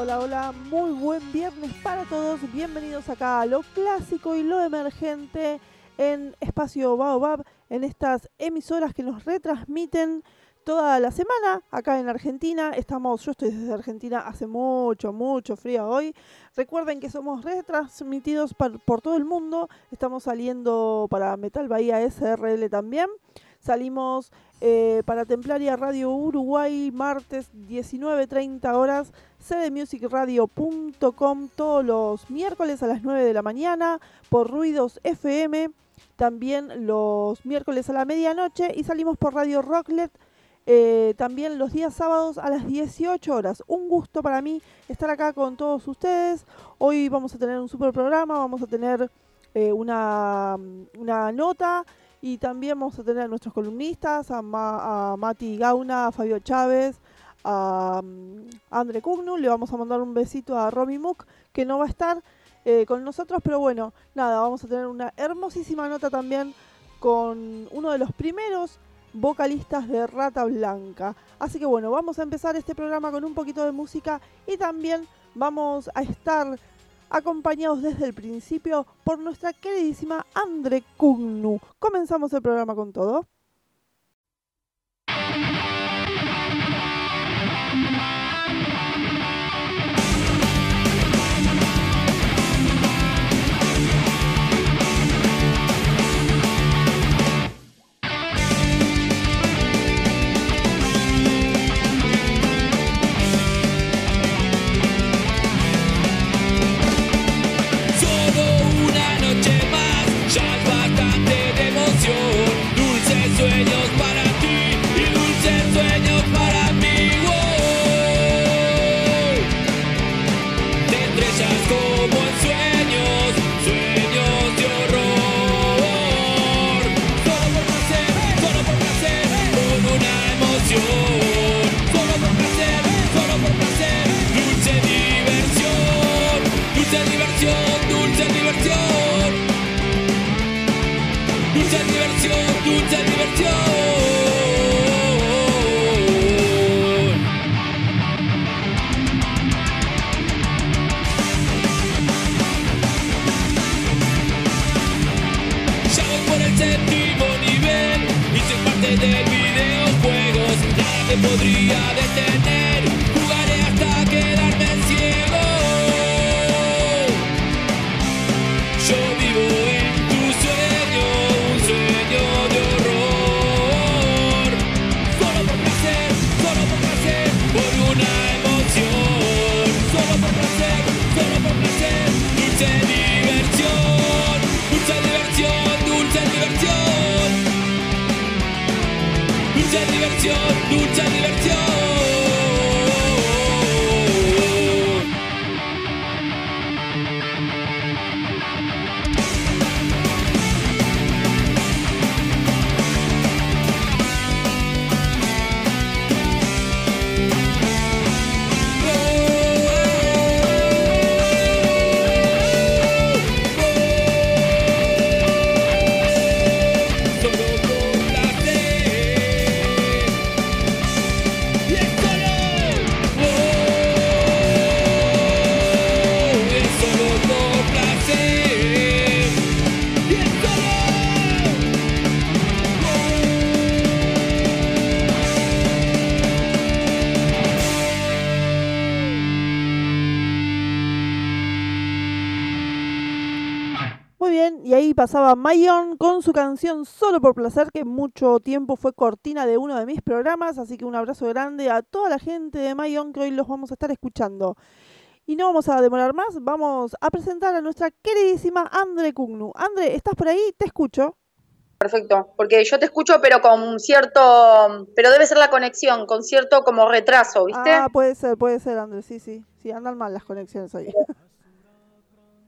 Hola, hola, muy buen viernes para todos. Bienvenidos acá a lo clásico y lo emergente en Espacio Baobab, en estas emisoras que nos retransmiten toda la semana acá en Argentina. Estamos, yo estoy desde Argentina, hace mucho, mucho frío hoy. Recuerden que somos retransmitidos por, todo el mundo. Estamos saliendo para Metal Bahía SRL también. Salimos eh, para Templaria Radio Uruguay martes 19.30 horas cdmusicradio.com todos los miércoles a las 9 de la mañana por Ruidos FM, también los miércoles a la medianoche y salimos por Radio Rocklet eh, también los días sábados a las 18 horas. Un gusto para mí estar acá con todos ustedes. Hoy vamos a tener un super programa, vamos a tener eh, una, una nota y también vamos a tener a nuestros columnistas, a, a Mati Gauna, a Fabio Chávez, a, mm, Andre Cugnu, le vamos a mandar un besito a Romy Mook, que no va a estar eh, con nosotros, pero bueno, nada, vamos a tener una hermosísima nota también con uno de los primeros vocalistas de Rata Blanca. Así que bueno, vamos a empezar este programa con un poquito de música y también vamos a estar acompañados desde el principio por nuestra queridísima Andre Cugnu. Comenzamos el programa con todo. Mayon con su canción Solo por Placer, que mucho tiempo fue cortina de uno de mis programas, así que un abrazo grande a toda la gente de Mayon que hoy los vamos a estar escuchando. Y no vamos a demorar más, vamos a presentar a nuestra queridísima Andre Cugnu. Andre, ¿estás por ahí? Te escucho. Perfecto, porque yo te escucho pero con cierto, pero debe ser la conexión, con cierto como retraso, ¿viste? Ah, puede ser, puede ser, Andre, sí, sí, sí, andan mal las conexiones hoy.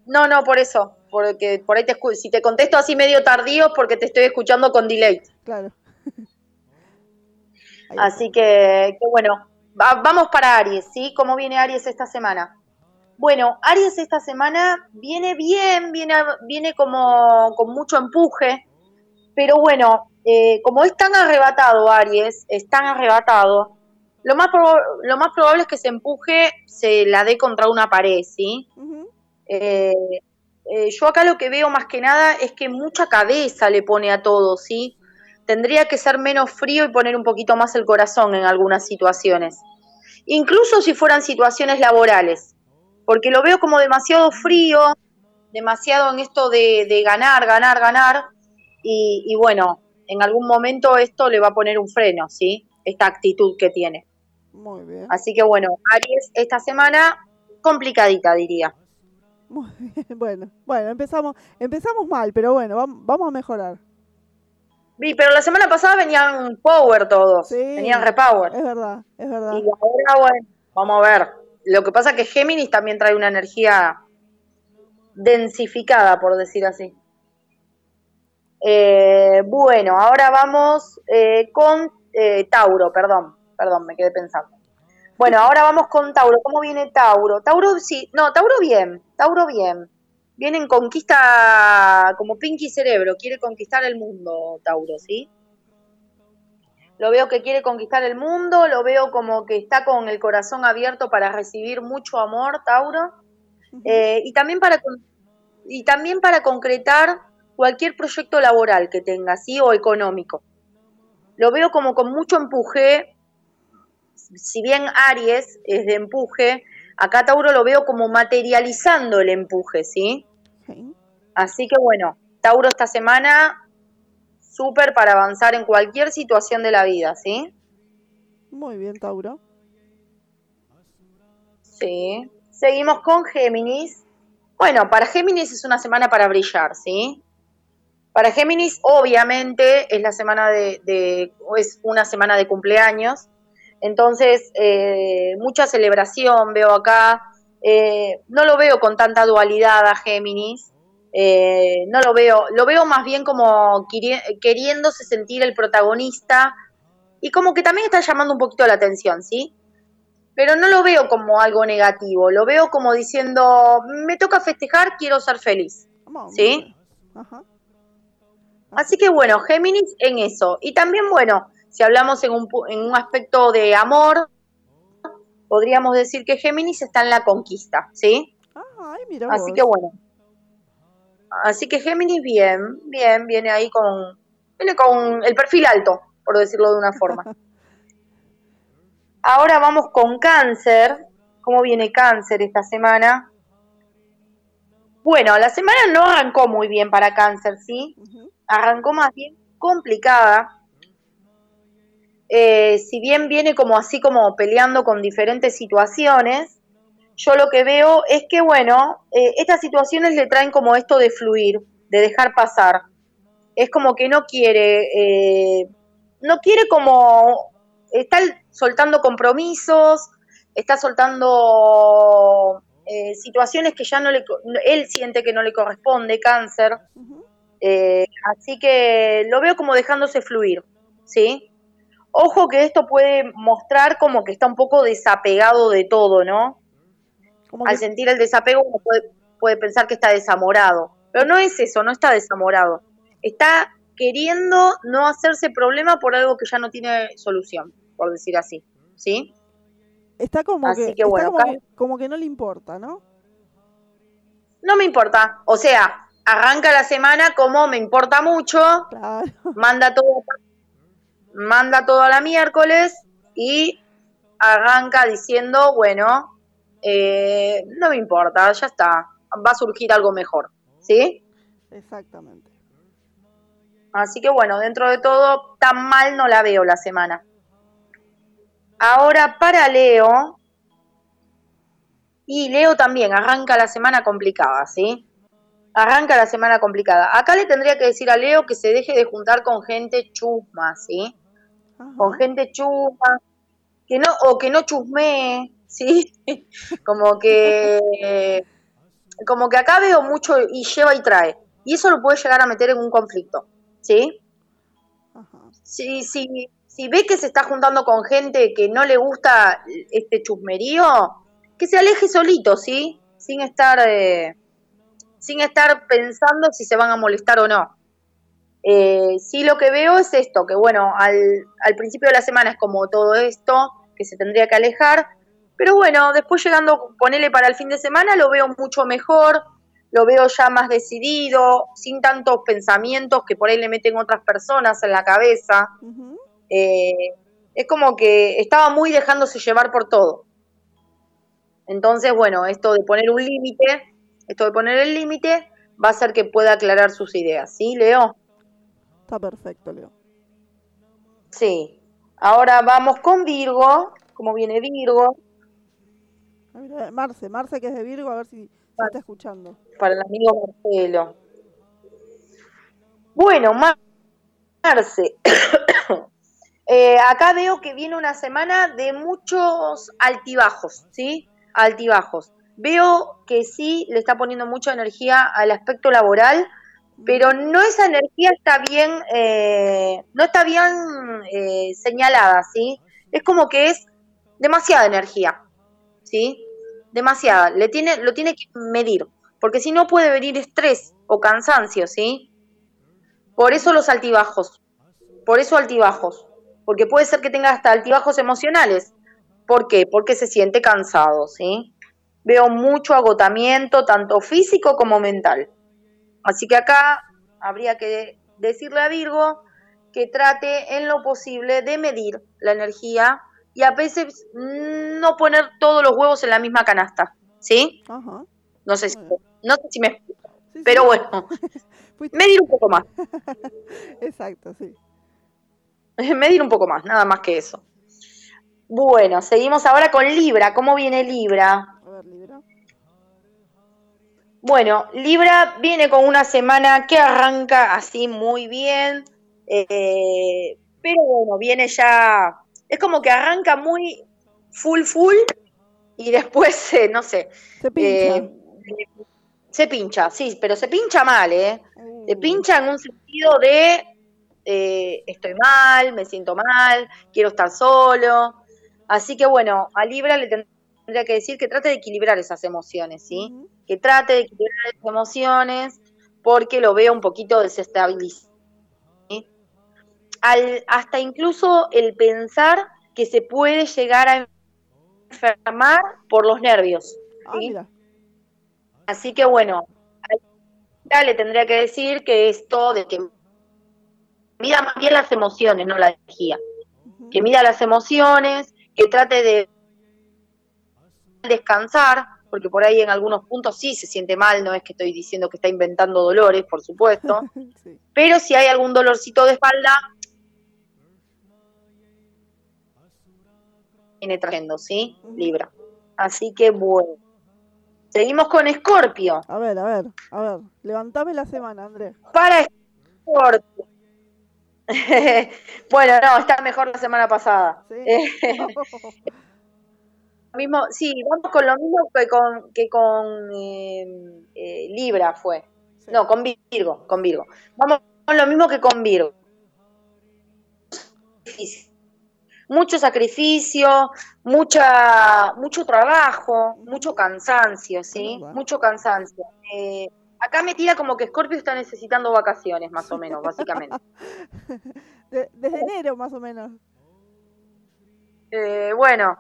No, no, por eso, porque por ahí te si te contesto así medio tardío es porque te estoy escuchando con delay. Claro. así que, bueno, vamos para Aries, ¿sí? ¿Cómo viene Aries esta semana? Bueno, Aries esta semana viene bien, viene, viene como con mucho empuje, pero bueno, eh, como es tan arrebatado Aries, es tan arrebatado, lo más, lo más probable es que se empuje, se la dé contra una pared, ¿sí? Eh, eh, yo acá lo que veo más que nada es que mucha cabeza le pone a todo, ¿sí? Tendría que ser menos frío y poner un poquito más el corazón en algunas situaciones. Incluso si fueran situaciones laborales, porque lo veo como demasiado frío, demasiado en esto de, ganar, ganar, ganar, y, y bueno, en algún momento esto le va a poner un freno, ¿sí? Esta actitud que tiene. Muy bien. Así que bueno, Aries, esta semana complicadita, diría. Muy bien, bueno, bueno, empezamos, empezamos mal, pero bueno, vamos a mejorar. Sí, pero la semana pasada venían power todos, venían repower. Es verdad, es verdad. Y ahora, bueno, vamos a ver. Lo que pasa es que Géminis también trae una energía densificada, por decir así. Eh, bueno, ahora vamos eh, con eh, Tauro, perdón, perdón, me quedé pensando. Bueno, ahora vamos con Tauro. ¿Cómo viene Tauro? Tauro sí, no, Tauro bien, Tauro bien. Viene en conquista como Pinky Cerebro, quiere conquistar el mundo, Tauro, ¿sí? Lo veo que quiere conquistar el mundo, lo veo como que está con el corazón abierto para recibir mucho amor, Tauro. y, también para, y también para concretar cualquier proyecto laboral que tenga, ¿sí? O económico. Lo veo como con mucho empuje, si bien Aries es de empuje, acá Tauro lo veo como materializando el empuje, ¿sí? Así que bueno, Tauro esta semana, súper para avanzar en cualquier situación de la vida, ¿sí? Muy bien, Tauro. Sí. Seguimos con Géminis. Bueno, para Géminis es una semana para brillar, ¿sí? Para Géminis, obviamente, es la semana de, es una semana de cumpleaños. Entonces, eh, mucha celebración veo acá. Eh, no lo veo con tanta dualidad a Géminis. Eh, no lo veo, lo veo más bien como queriéndose sentir el protagonista y como que también está llamando un poquito la atención, ¿sí? Pero no lo veo como algo negativo, lo veo como diciendo, me toca festejar, quiero ser feliz, ¿sí? Así que bueno, Géminis en eso. Y también, bueno, si hablamos en un, en un aspecto de amor, podríamos decir que Géminis está en la conquista, ¿sí? Ay, mira Así que bueno. Así que Géminis bien, bien, viene ahí con, viene con el perfil alto, por decirlo de una forma. Ahora vamos con cáncer. ¿Cómo viene cáncer esta semana? Bueno, la semana no arrancó muy bien para cáncer, ¿sí? arrancó más bien complicada. Eh, si bien viene como así como peleando con diferentes situaciones, yo lo que veo es que, bueno, eh, estas situaciones le traen como esto de fluir, de dejar pasar. Es como que no quiere, eh, no quiere como, está soltando compromisos, está soltando situaciones que ya no le, él siente que no le corresponde, cáncer. Así que lo veo como dejándose fluir, ¿sí? Ojo que esto puede mostrar como que está un poco desapegado de todo, ¿no? Al sentir el desapego uno puede, puede pensar que está desamorado, pero no es eso, no está desamorado. Está queriendo no hacerse problema por algo que ya no tiene solución, por decir así, ¿sí? Está como, que, como que no le importa, ¿no? No me importa, o sea, arranca la semana como me importa mucho, manda todo, manda todo a la miércoles y arranca diciendo, bueno, eh, no me importa, ya está, va a surgir algo mejor, ¿sí? Exactamente. Así que bueno, dentro de todo, tan mal no la veo la semana. Ahora para Leo, y Leo también arranca la semana complicada, ¿sí? arranca la semana complicada. Acá le tendría que decir a Leo que se deje de juntar con gente chusma, ¿sí? Con gente chusma, que no, o que no chusmee, ¿sí? como que, como que acá veo mucho y lleva y trae. Y eso lo puede llegar a meter en un conflicto, ¿sí? Si, si, si ve que se está juntando con gente que no le gusta este chusmerío, que se aleje solito, ¿sí? Sin estar... Eh, sin estar pensando si se van a molestar o no. Eh, sí lo que veo es esto, que bueno, al, al principio de la semana es como todo esto, que se tendría que alejar. Pero bueno, después llegando, ponele para el fin de semana, lo veo mucho mejor, lo veo ya más decidido, sin tantos pensamientos que por ahí le meten otras personas en la cabeza. Eh, es como que estaba muy dejándose llevar por todo. Entonces, bueno, esto de poner un límite, esto de poner el límite, va a hacer que pueda aclarar sus ideas, ¿sí, Leo? Está perfecto, Leo. Sí. Ahora vamos con Virgo, como viene Virgo. Marce, Marce que es de Virgo, a ver si, está escuchando. Para el amigo Marcelo. Bueno, Marce. Eh, acá veo que viene una semana de muchos altibajos, ¿sí? Altibajos. Veo que sí le está poniendo mucha energía al aspecto laboral, pero no esa energía está bien, eh, no está bien eh, señalada, ¿sí? Es como que es demasiada energía, ¿sí? Demasiada. Le tiene, lo tiene que medir, porque si no puede venir estrés o cansancio, ¿sí? Por eso los altibajos, por eso altibajos, porque puede ser que tenga hasta altibajos emocionales. ¿Por qué? Porque se siente cansado, ¿sí? veo mucho agotamiento, tanto físico como mental. Así que acá habría que decirle a Virgo que trate en lo posible de medir la energía y a veces no poner todos los huevos en la misma canasta, ¿sí? No sé si, no sé si me pero bueno, medir un poco más. Exacto, sí. Medir un poco más, nada más que eso. Bueno, seguimos ahora con Libra. ¿Cómo viene Libra? Bueno, Libra viene con una semana que arranca así muy bien, eh, pero bueno, viene ya, es como que arranca muy full full y después, eh, no sé, se pincha. Eh, se pincha, sí, pero se pincha mal, ¿eh? Se uh. pincha en un sentido de estoy mal, me siento mal, quiero estar solo. Así que bueno, a Libra le tendría que decir que trate de equilibrar esas emociones, ¿sí? Que trate de equilibrar esas emociones porque lo veo un poquito desestabilizado. hasta incluso el pensar que se puede llegar a enfermar por los nervios. Ah, Así que bueno, le tendría que decir que esto de que mida más bien las emociones, no la energía. Que mida las emociones, que trate de descansar, porque por ahí en algunos puntos sí se siente mal, no es que estoy diciendo que está inventando dolores, por supuesto, pero si hay algún dolorcito de espalda, viene trayendo, ¿sí? Libra. Así que bueno. Seguimos con Escorpio. A ver, a ver, a ver, levantame la semana, Andrés. Para Escorpio. bueno, no, está mejor la semana pasada. mismo, sí, vamos con lo mismo que con, que con em, eh, Libra fue. No, con Virgo, con Virgo. Vamos con lo mismo que con Virgo. Mucho sacrificio, mucha, mucho trabajo, mucho cansancio, ¿sí? Mucho cansancio. Eh, acá me tira como que Scorpio está necesitando vacaciones, más o menos, básicamente. desde enero, más o menos. Eh, bueno,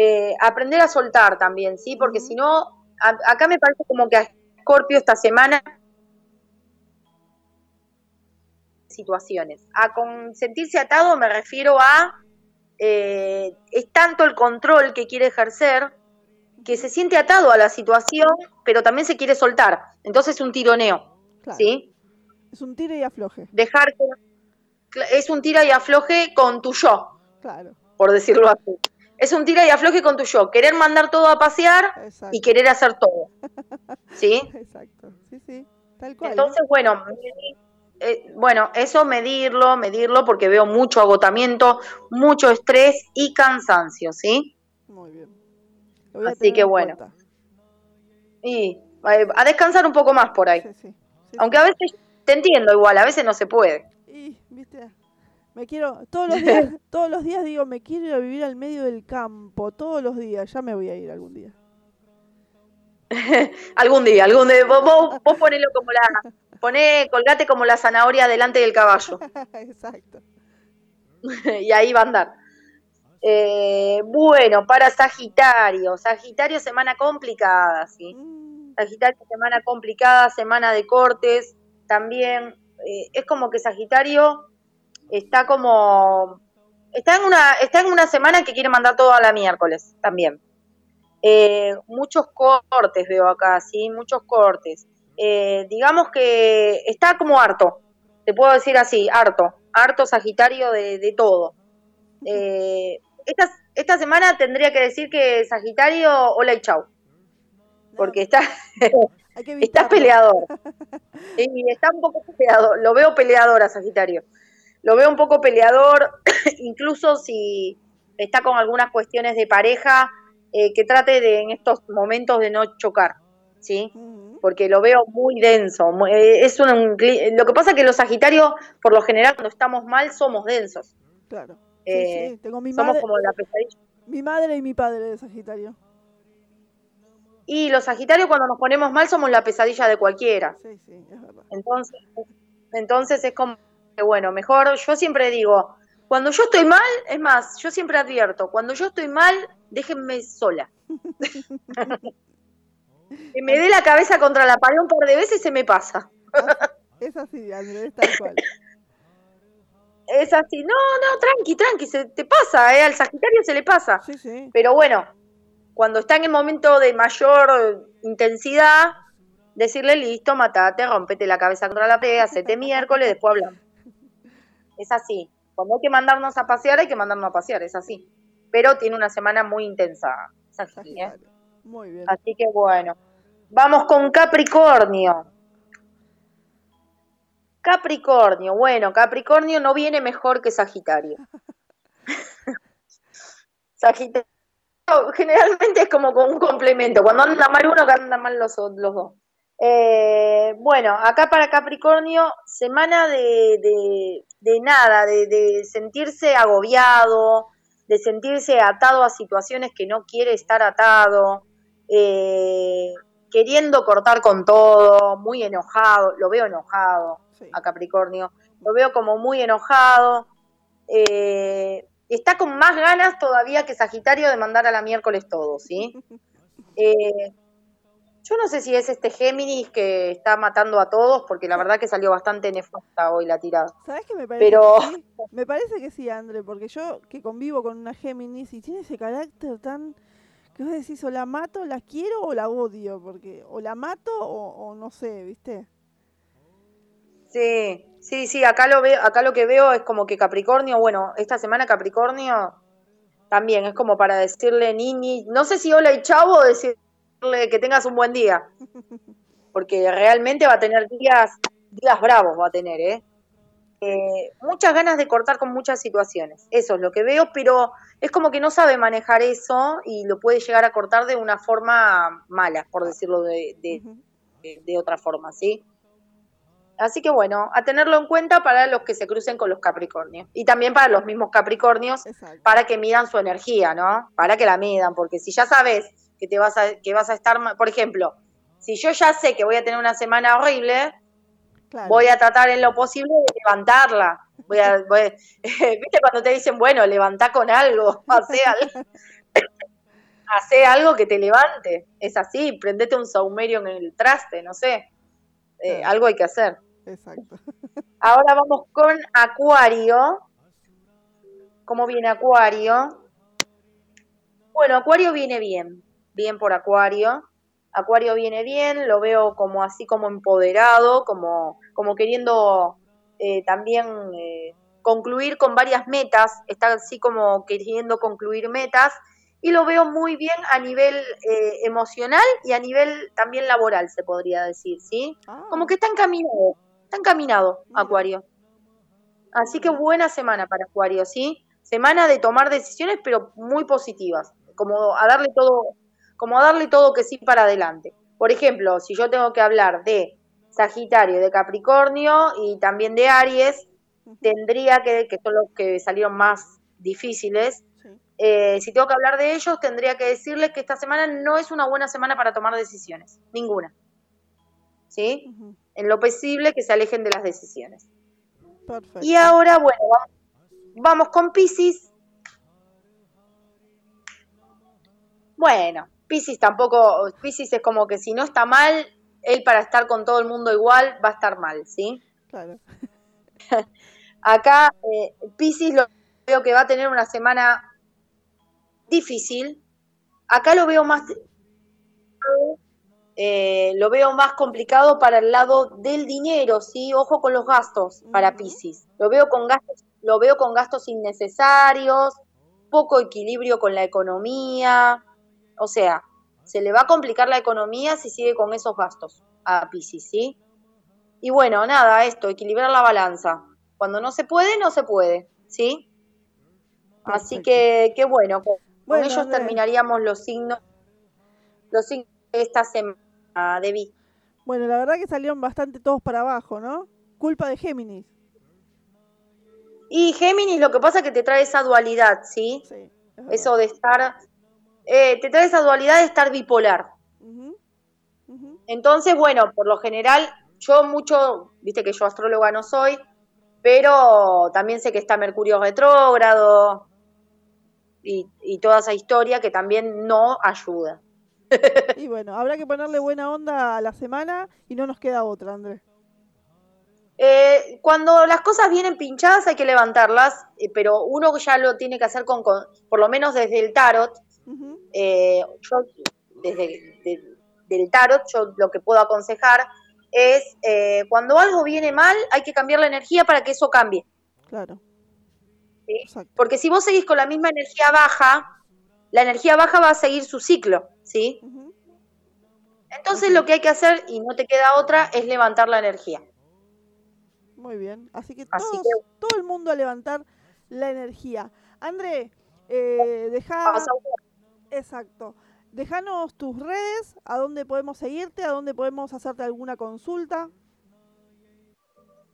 eh, aprender a soltar también, ¿sí? Porque si no, acá me parece como que a Scorpio esta semana situaciones. A con sentirse atado me refiero a eh, es tanto el control que quiere ejercer que se siente atado a la situación, pero también se quiere soltar. Entonces es un tironeo, ¿sí? Es un tira y afloje. Dejar que es un tira y afloje con tu yo, claro. por decirlo así es un tira y afloje con tu yo, querer mandar todo a pasear y querer hacer todo. ¿Sí? Exacto, sí, sí, tal cual. Entonces, bueno, eh, bueno, eso medirlo, medirlo porque veo mucho agotamiento, mucho estrés y cansancio, ¿sí? Muy bien. Así que bueno. Y eh, a descansar un poco más por ahí. Sí, sí, Aunque a veces te entiendo igual, a veces no se puede. Y, viste, me quiero, todos los días, todos los días digo, me quiero ir a vivir al medio del campo, todos los días, ya me voy a ir algún día. algún día, algún día, vos, vos, ponelo como la, poné, colgate como la zanahoria delante del caballo. Exacto. y ahí va a andar. Eh, bueno, para Sagitario, Sagitario semana complicada, ¿sí? Mm. Sagitario semana complicada, semana de cortes, también eh, es como que Sagitario está como está en una está en una semana que quiere mandar todo a la miércoles también. Eh, muchos cortes veo acá, sí, muchos cortes. digamos que está como harto, te puedo decir así, harto, harto Sagitario de, de todo. Eh, esta, esta semana tendría que decir que Sagitario, hola y chau. Porque está, está peleador. y está un poco peleador. Lo veo peleador a Sagitario. Lo veo un poco peleador, incluso si está con algunas cuestiones de pareja, eh, que trate de en estos momentos de no chocar, ¿sí? Porque lo veo muy denso. Eh, es un, lo que pasa es que los Sagitarios, por lo general, cuando estamos mal, somos densos. Claro. Eh, tengo mi somos como la pesadilla. Mi madre y mi padre de Sagitario. Y los Sagitarios cuando nos ponemos mal somos la pesadilla de cualquiera. Sí, sí, es verdad. Entonces, entonces es como bueno, mejor, yo siempre digo, cuando yo estoy mal, es más, yo siempre advierto, cuando yo estoy mal, déjenme sola. que me dé la cabeza contra la pared un par de veces se me pasa. es así, Andrés, tal cual es así, no, no, tranqui, tranqui, se te pasa, ¿eh? al Sagitario se le pasa. Sí, sí. Pero bueno, cuando está en el momento de mayor intensidad, decirle listo, matate, rompete la cabeza contra la pared, hacete miércoles, después hablamos. Es así. Cuando hay que mandarnos a pasear, hay que mandarnos a pasear, es así. Pero tiene una semana muy intensa, ¿eh? Muy bien. Así que bueno. Vamos con Capricornio. Capricornio, bueno, Capricornio no viene mejor que Sagitario. Sagitario generalmente es como con un complemento, cuando anda mal uno, que anda mal los, los dos. Eh, bueno, acá para Capricornio, semana de, de, nada, de, sentirse agobiado, de sentirse atado a situaciones que no quiere estar atado, eh, queriendo cortar con todo, muy enojado, lo veo enojado a Capricornio. Lo veo como muy enojado. Eh, está con más ganas todavía que Sagitario de mandar a la miércoles todo, ¿sí? Eh, yo no sé si es este Géminis que está matando a todos, porque la verdad que salió bastante nefasta hoy la tirada. ¿Sabes qué me parece? Pero... Me parece que sí, André, porque yo que convivo con una Géminis y tiene ese carácter tan... que vos decís, o la mato, la quiero o la odio, porque o la mato o, o no sé, ¿viste? Sí, sí, sí, acá lo veo, acá lo que veo es como que Capricornio, bueno, esta semana Capricornio también es como para decirle Nini, no sé si hola y chavo o decirle que tengas un buen día. Porque realmente va a tener días, días bravos va a tener, ¿eh? ¿eh? muchas ganas de cortar con muchas situaciones. Eso es lo que veo, pero es como que no sabe manejar eso y lo puede llegar a cortar de una forma mala, por decirlo de, de, de otra forma, ¿sí? Así que bueno, a tenerlo en cuenta para los que se crucen con los Capricornios. Y también para los mismos Capricornios, para que midan su energía, ¿no? Para que la midan, porque si ya sabes que te vas a, que vas a estar, por ejemplo, si yo ya sé que voy a tener una semana horrible, voy a tratar en lo posible de levantarla. Voy a, ¿Viste cuando te dicen, bueno, levanta con algo, hace algo, hace algo que te levante? Es así, prendete un saumerio en el traste, no sé. Eh, algo hay que hacer. Exacto. Ahora vamos con Acuario. ¿Cómo viene Acuario? Bueno, Acuario viene bien, bien por Acuario. Acuario viene bien, lo veo como así como empoderado, como, como queriendo eh, también eh, concluir con varias metas, está así como queriendo concluir metas y lo veo muy bien a nivel eh, emocional y a nivel también laboral, se podría decir, ¿sí? Ah. Como que está encaminado, está encaminado Acuario. Así que buena semana para Acuario, ¿sí? Semana de tomar decisiones, pero muy positivas, como a darle todo, como darle todo que sí para adelante. Por ejemplo, si yo tengo que hablar de Sagitario, de Capricornio y también de Aries, tendría que, que son los que salieron más difíciles, eh, si tengo que hablar de ellos, tendría que decirles que esta semana no es una buena semana para tomar decisiones, ninguna. ¿Sí? En lo posible que se alejen de las decisiones. Y ahora, bueno, vamos, con Pisces. Bueno, Pisces tampoco, Pisces es como que si no está mal, él para estar con todo el mundo igual va a estar mal, ¿sí? Claro. Acá eh, Pisces lo veo que va a tener una semana difícil. Acá lo veo más eh, lo veo más complicado para el lado del dinero, ¿sí? Ojo con los gastos para Pisces. Lo veo con gastos, lo veo con gastos innecesarios, poco equilibrio con la economía. O sea, se le va a complicar la economía si sigue con esos gastos a Pisces, ¿sí? Y bueno, nada, esto, equilibrar la balanza. Cuando no se puede, no se puede, ¿sí? Así que, qué bueno, con, ellos terminaríamos los signos, los signos de esta semana. Debbie. Bueno, la verdad que salieron bastante todos para abajo, ¿no? Culpa de Géminis. Y Géminis lo que pasa es que te trae esa dualidad, ¿sí? sí Eso de estar... Eh, te trae esa dualidad de estar bipolar. Entonces, bueno, por lo general, yo mucho, viste que yo astróloga no soy, pero también sé que está Mercurio retrógrado y, y toda esa historia que también no ayuda y bueno, habrá que ponerle buena onda a la semana y no nos queda otra, Andrés. Eh, cuando las cosas vienen pinchadas hay que levantarlas, eh, pero uno ya lo tiene que hacer con, por lo menos desde el tarot. Eh, yo, desde el tarot, yo lo que puedo aconsejar es cuando algo viene mal, hay que cambiar la energía para que eso cambie. Claro. Porque si vos seguís con la misma energía baja, la energía baja va a seguir su ciclo, ¿sí? Entonces lo que hay que hacer, y no te queda otra, es levantar la energía. Muy bien, así que, todo el mundo a levantar la energía. André, eh, deja... Exacto. Déjanos tus redes, a dónde podemos seguirte, a dónde podemos hacerte alguna consulta.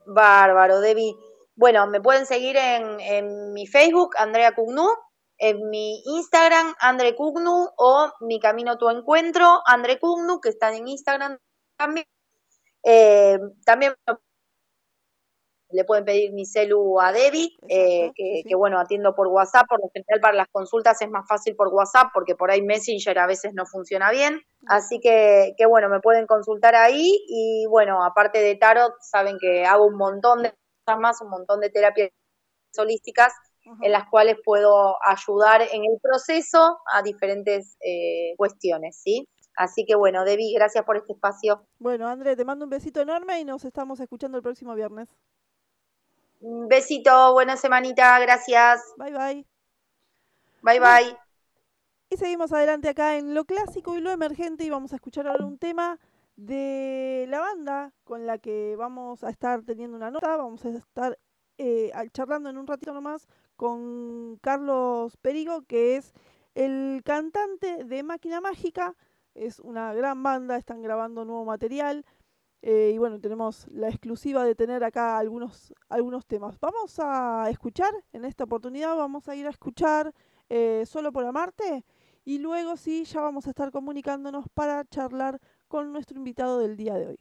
Bárbaro, Debbie. Bueno, me pueden seguir en, en mi Facebook, Andrea Cugnu, en mi Instagram, Andre Cugnu, o Mi Camino Tu Encuentro, Andre Cugnu, que están en Instagram también. Eh, también le pueden pedir mi celu a Debbie, eh, que, bueno, atiendo por WhatsApp, por lo general para las consultas es más fácil por WhatsApp, porque por ahí Messenger a veces no funciona bien, así que, que bueno, me pueden consultar ahí, y bueno, aparte de Tarot, saben que hago un montón de cosas más, un montón de terapias holísticas, en las cuales puedo ayudar en el proceso a diferentes eh, cuestiones, ¿sí? Así que bueno, Debbie, gracias por este espacio. Bueno, André, te mando un besito enorme y nos estamos escuchando el próximo viernes. Un besito, buena semanita, gracias. Bye bye. Bye bye. Y seguimos adelante acá en lo clásico y lo emergente y vamos a escuchar ahora un tema de la banda con la que vamos a estar teniendo una nota, vamos a estar eh, charlando en un ratito nomás con Carlos Perigo, que es el cantante de Máquina Mágica. Es una gran banda, están grabando nuevo material. Eh, y bueno, tenemos la exclusiva de tener acá algunos, algunos temas. Vamos a escuchar, en esta oportunidad vamos a ir a escuchar eh, Solo por Amarte. Y luego sí, ya vamos a estar comunicándonos para charlar con nuestro invitado del día de hoy.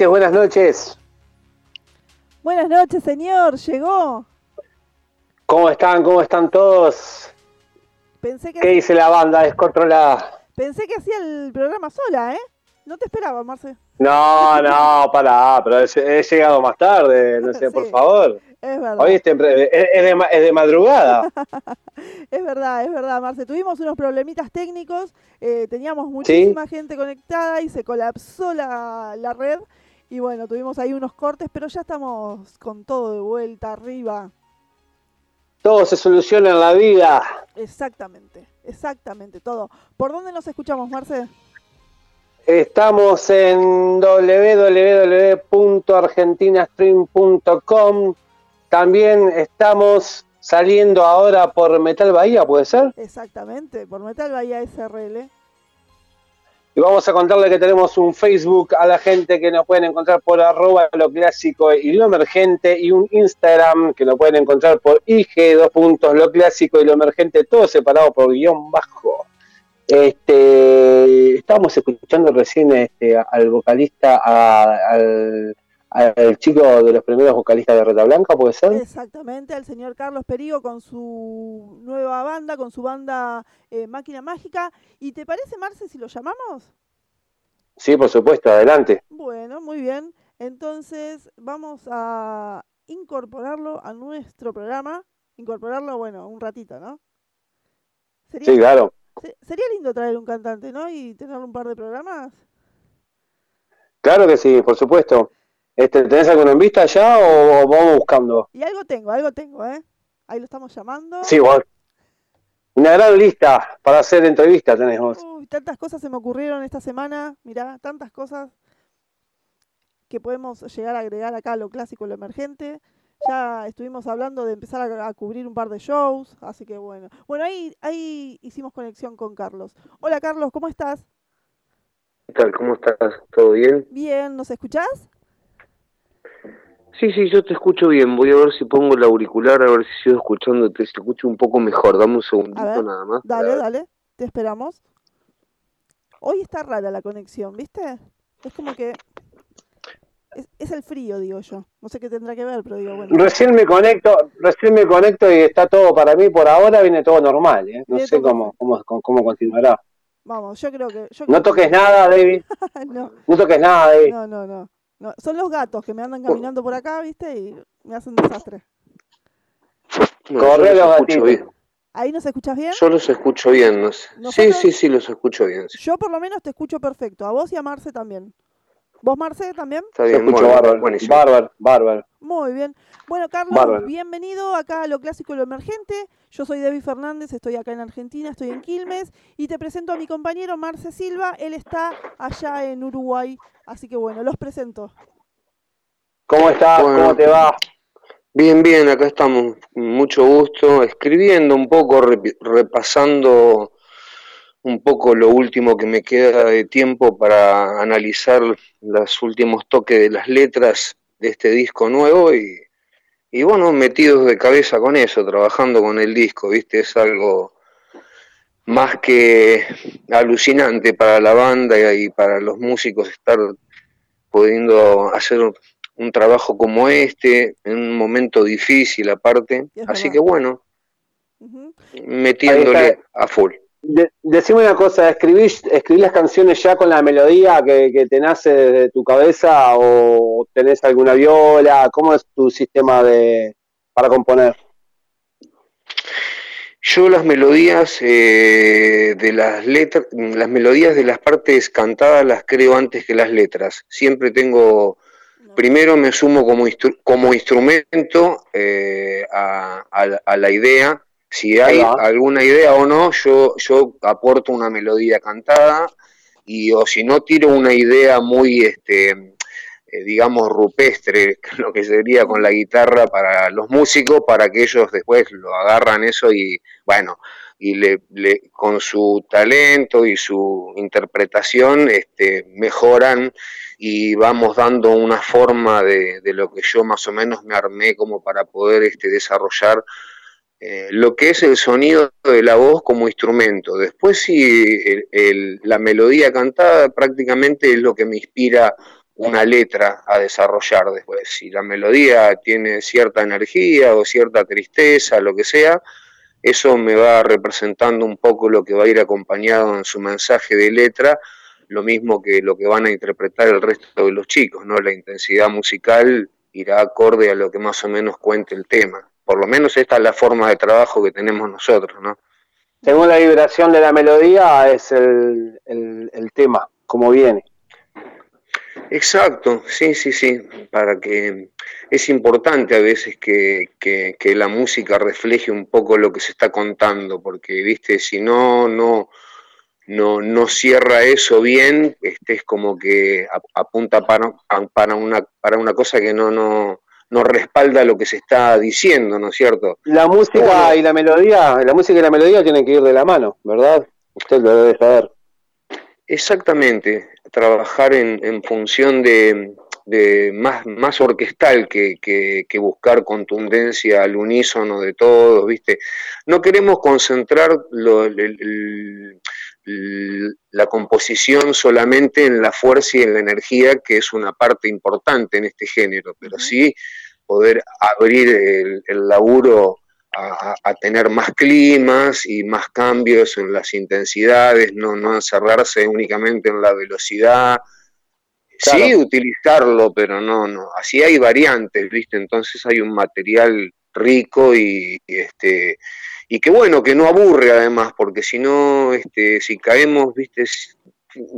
Noches, buenas noches. Buenas noches, señor. Llegó. ¿Cómo están? ¿Cómo están todos? Pensé que ¿Qué dice la banda descontrolada? Pensé que hacía el programa sola, ¿eh? No te esperaba, Marce. No, no, para, pero he, llegado más tarde, no sé, por favor. Es verdad. Hoy es, es, de, madrugada. es verdad, es verdad, Marce. Tuvimos unos problemitas técnicos, eh, teníamos muchísima gente conectada y se colapsó la, la red. Y bueno, tuvimos ahí unos cortes, pero ya estamos con todo de vuelta arriba. Todo se soluciona en la vida. Exactamente, exactamente, todo. ¿Por dónde nos escuchamos, Marce? Estamos en www.argentinastream.com también estamos saliendo ahora por Metal Bahía, ¿puede ser? Exactamente, por Metal Bahía SRL. Y vamos a contarle que tenemos un Facebook a la gente que nos pueden encontrar por arroba lo clásico y lo emergente y un Instagram que nos pueden encontrar por IG, dos puntos, lo clásico y lo emergente, todo separado por guion bajo. Este, estábamos escuchando recién este, al vocalista, al al chico de los primeros vocalistas de Reta Blanca, ¿puede ser? Exactamente, al señor Carlos Perigo con su nueva banda, con su banda eh, Máquina Mágica. ¿Y te parece, Marce, si lo llamamos? Sí, por supuesto, adelante. Bueno, muy bien. Entonces vamos a incorporarlo a nuestro programa. Incorporarlo, bueno, un ratito, ¿no? sí, claro. Sería lindo traer un cantante, ¿no? Y tener un par de programas. Claro que sí, por supuesto. Este, ¿Tenés alguno en vista ya o vamos buscando? Y algo tengo, algo tengo, ¿eh? Ahí lo estamos llamando. Sí, vos. Una gran lista para hacer entrevistas tenemos. Uy, tantas cosas se me ocurrieron esta semana, mirá, tantas cosas que podemos llegar a agregar acá a lo clásico, lo emergente. Ya estuvimos hablando de empezar a, cubrir un par de shows, así que bueno. Bueno, ahí, ahí hicimos conexión con Carlos. Hola Carlos, ¿cómo estás? ¿Qué tal? ¿Cómo estás? ¿Todo bien? Bien, ¿nos escuchás? Sí, sí, yo te escucho bien. Voy a ver si pongo el auricular, a ver si sigo escuchándote, si te escucho un poco mejor. Dame un segundito nada más. Dale, dale, te esperamos. Hoy está rara la conexión, ¿viste? Es como que es, el frío, digo yo. No sé qué tendrá que ver, pero digo, bueno. Recién me conecto, recién me conecto y está todo para mí por ahora viene todo normal, ¿eh? No sé cómo, cómo, cómo continuará. Vamos, yo creo que... no toques nada, David. no. no toques nada, David. No, no, no, no. Son los gatos que me andan caminando por acá, ¿viste? Y me hacen desastre. Corre los gatitos. ¿Ahí nos escuchas bien? Yo los escucho bien. No sé. Sí, sí, sí, los escucho bien. Yo por lo menos te escucho perfecto. A vos y a Marce también. ¿Vos, Marce, también? Está bien, escucho bárbaro, bárbaro, bárbaro. Muy bien. Bueno, Carlos, bienvenido acá a Lo Clásico y Lo Emergente. Yo soy Debbie Fernández, estoy acá en Argentina, estoy en Quilmes y te presento a mi compañero Marce Silva. Él está allá en Uruguay, así que bueno, los presento. ¿Cómo estás? ¿Cómo te va? Bien, bien, acá estamos, mucho gusto, escribiendo un poco, repasando un poco lo último que me queda de tiempo para analizar los últimos toques de las letras de este disco nuevo y, y bueno, metidos de cabeza con eso, trabajando con el disco, ¿viste? Es algo más que alucinante para la banda y para los músicos estar pudiendo hacer un trabajo como este, en un momento difícil aparte. Así que bueno, metiéndole a full decime una cosa, ¿escribís, ¿escribís las canciones ya con la melodía que, te nace de tu cabeza o tenés alguna viola? ¿Cómo es tu sistema de para componer? Yo las melodías eh, de las letras, las melodías de las partes cantadas las creo antes que las letras. Siempre tengo, primero me sumo como, como instrumento eh, a la idea si hay alguna idea o no, yo, yo aporto una melodía cantada y o si no tiro una idea muy, este, eh, digamos, rupestre, lo que sería con la guitarra para los músicos, para que ellos después lo agarran eso y, bueno, y le, con su talento y su interpretación este, mejoran y vamos dando una forma de, de, lo que yo más o menos me armé como para poder este, desarrollar eh, lo que es el sonido de la voz como instrumento. Después sí, la melodía cantada prácticamente es lo que me inspira una letra a desarrollar después. Si la melodía tiene cierta energía o cierta tristeza, lo que sea, eso me va representando un poco lo que va a ir acompañado en su mensaje de letra, lo mismo que lo que van a interpretar el resto de los chicos, ¿no? La intensidad musical irá acorde a lo que más o menos cuente el tema por lo menos esta es la forma de trabajo que tenemos nosotros, ¿no? Según la vibración de la melodía es el, tema, como viene. Exacto, sí, sí, sí, para que es importante a veces que, que, la música refleje un poco lo que se está contando, porque, viste, si no, no, no, no cierra eso bien, este es como que apunta para, para, una, para una cosa que no, no, no respalda lo que se está diciendo, ¿no es cierto? La música y la melodía, la música y la melodía tienen que ir de la mano, ¿verdad? Usted lo debe saber. Exactamente, trabajar en, función de, más, más orquestal que, que, buscar contundencia al unísono de todos, ¿viste? No queremos concentrar lo, la composición solamente en la fuerza y en la energía, que es una parte importante en este género, pero sí poder abrir el, laburo a, tener más climas y más cambios en las intensidades, no, no encerrarse únicamente en la velocidad. Sí, utilizarlo, pero no, no. Así hay variantes, ¿viste? Entonces hay un material rico y, este y que bueno, que no aburre además, porque si no, este, si caemos, viste,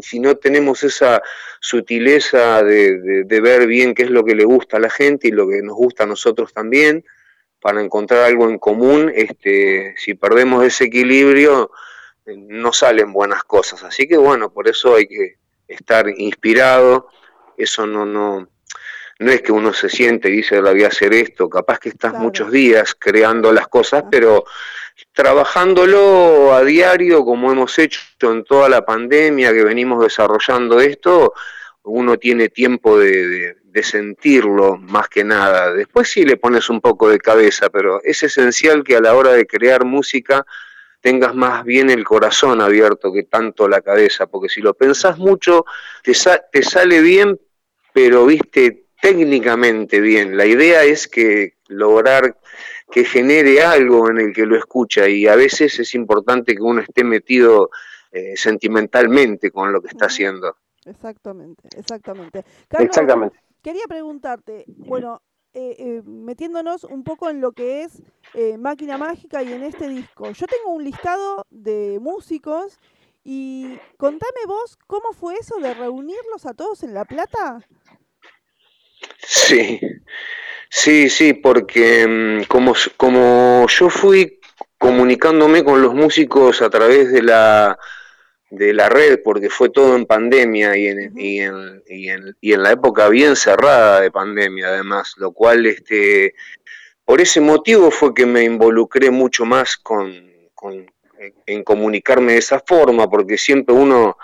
si no tenemos esa sutileza de, ver bien qué es lo que le gusta a la gente y lo que nos gusta a nosotros también, para encontrar algo en común, este, si perdemos ese equilibrio, no salen buenas cosas. Así que bueno, por eso hay que estar inspirado, eso no, no, no es que uno se siente y dice, la voy a hacer esto, capaz que estás muchos días creando las cosas, pero trabajándolo a diario, como hemos hecho en toda la pandemia que venimos desarrollando esto, uno tiene tiempo de, sentirlo más que nada. Después sí le pones un poco de cabeza, pero es esencial que a la hora de crear música tengas más bien el corazón abierto que tanto la cabeza, porque si lo pensás mucho, te, te sale bien, pero viste técnicamente bien. La idea es que lograr que genere algo en el que lo escucha y a veces es importante que uno esté metido eh, sentimentalmente con lo que está haciendo. Exactamente, exactamente. exactamente. Quería preguntarte, bueno, eh, eh, metiéndonos un poco en lo que es Máquina Mágica y en este disco. Yo tengo un listado de músicos y contame vos cómo fue eso de reunirlos a todos en La Plata. Sí, Sí, sí, porque mm, como, como yo fui comunicándome con los músicos a través de la, de la red, porque fue todo en pandemia y en, y, en, y, en, y en la época bien cerrada de pandemia además, lo cual este, por ese motivo fue que me involucré mucho más con, con en comunicarme de esa forma, porque siempre uno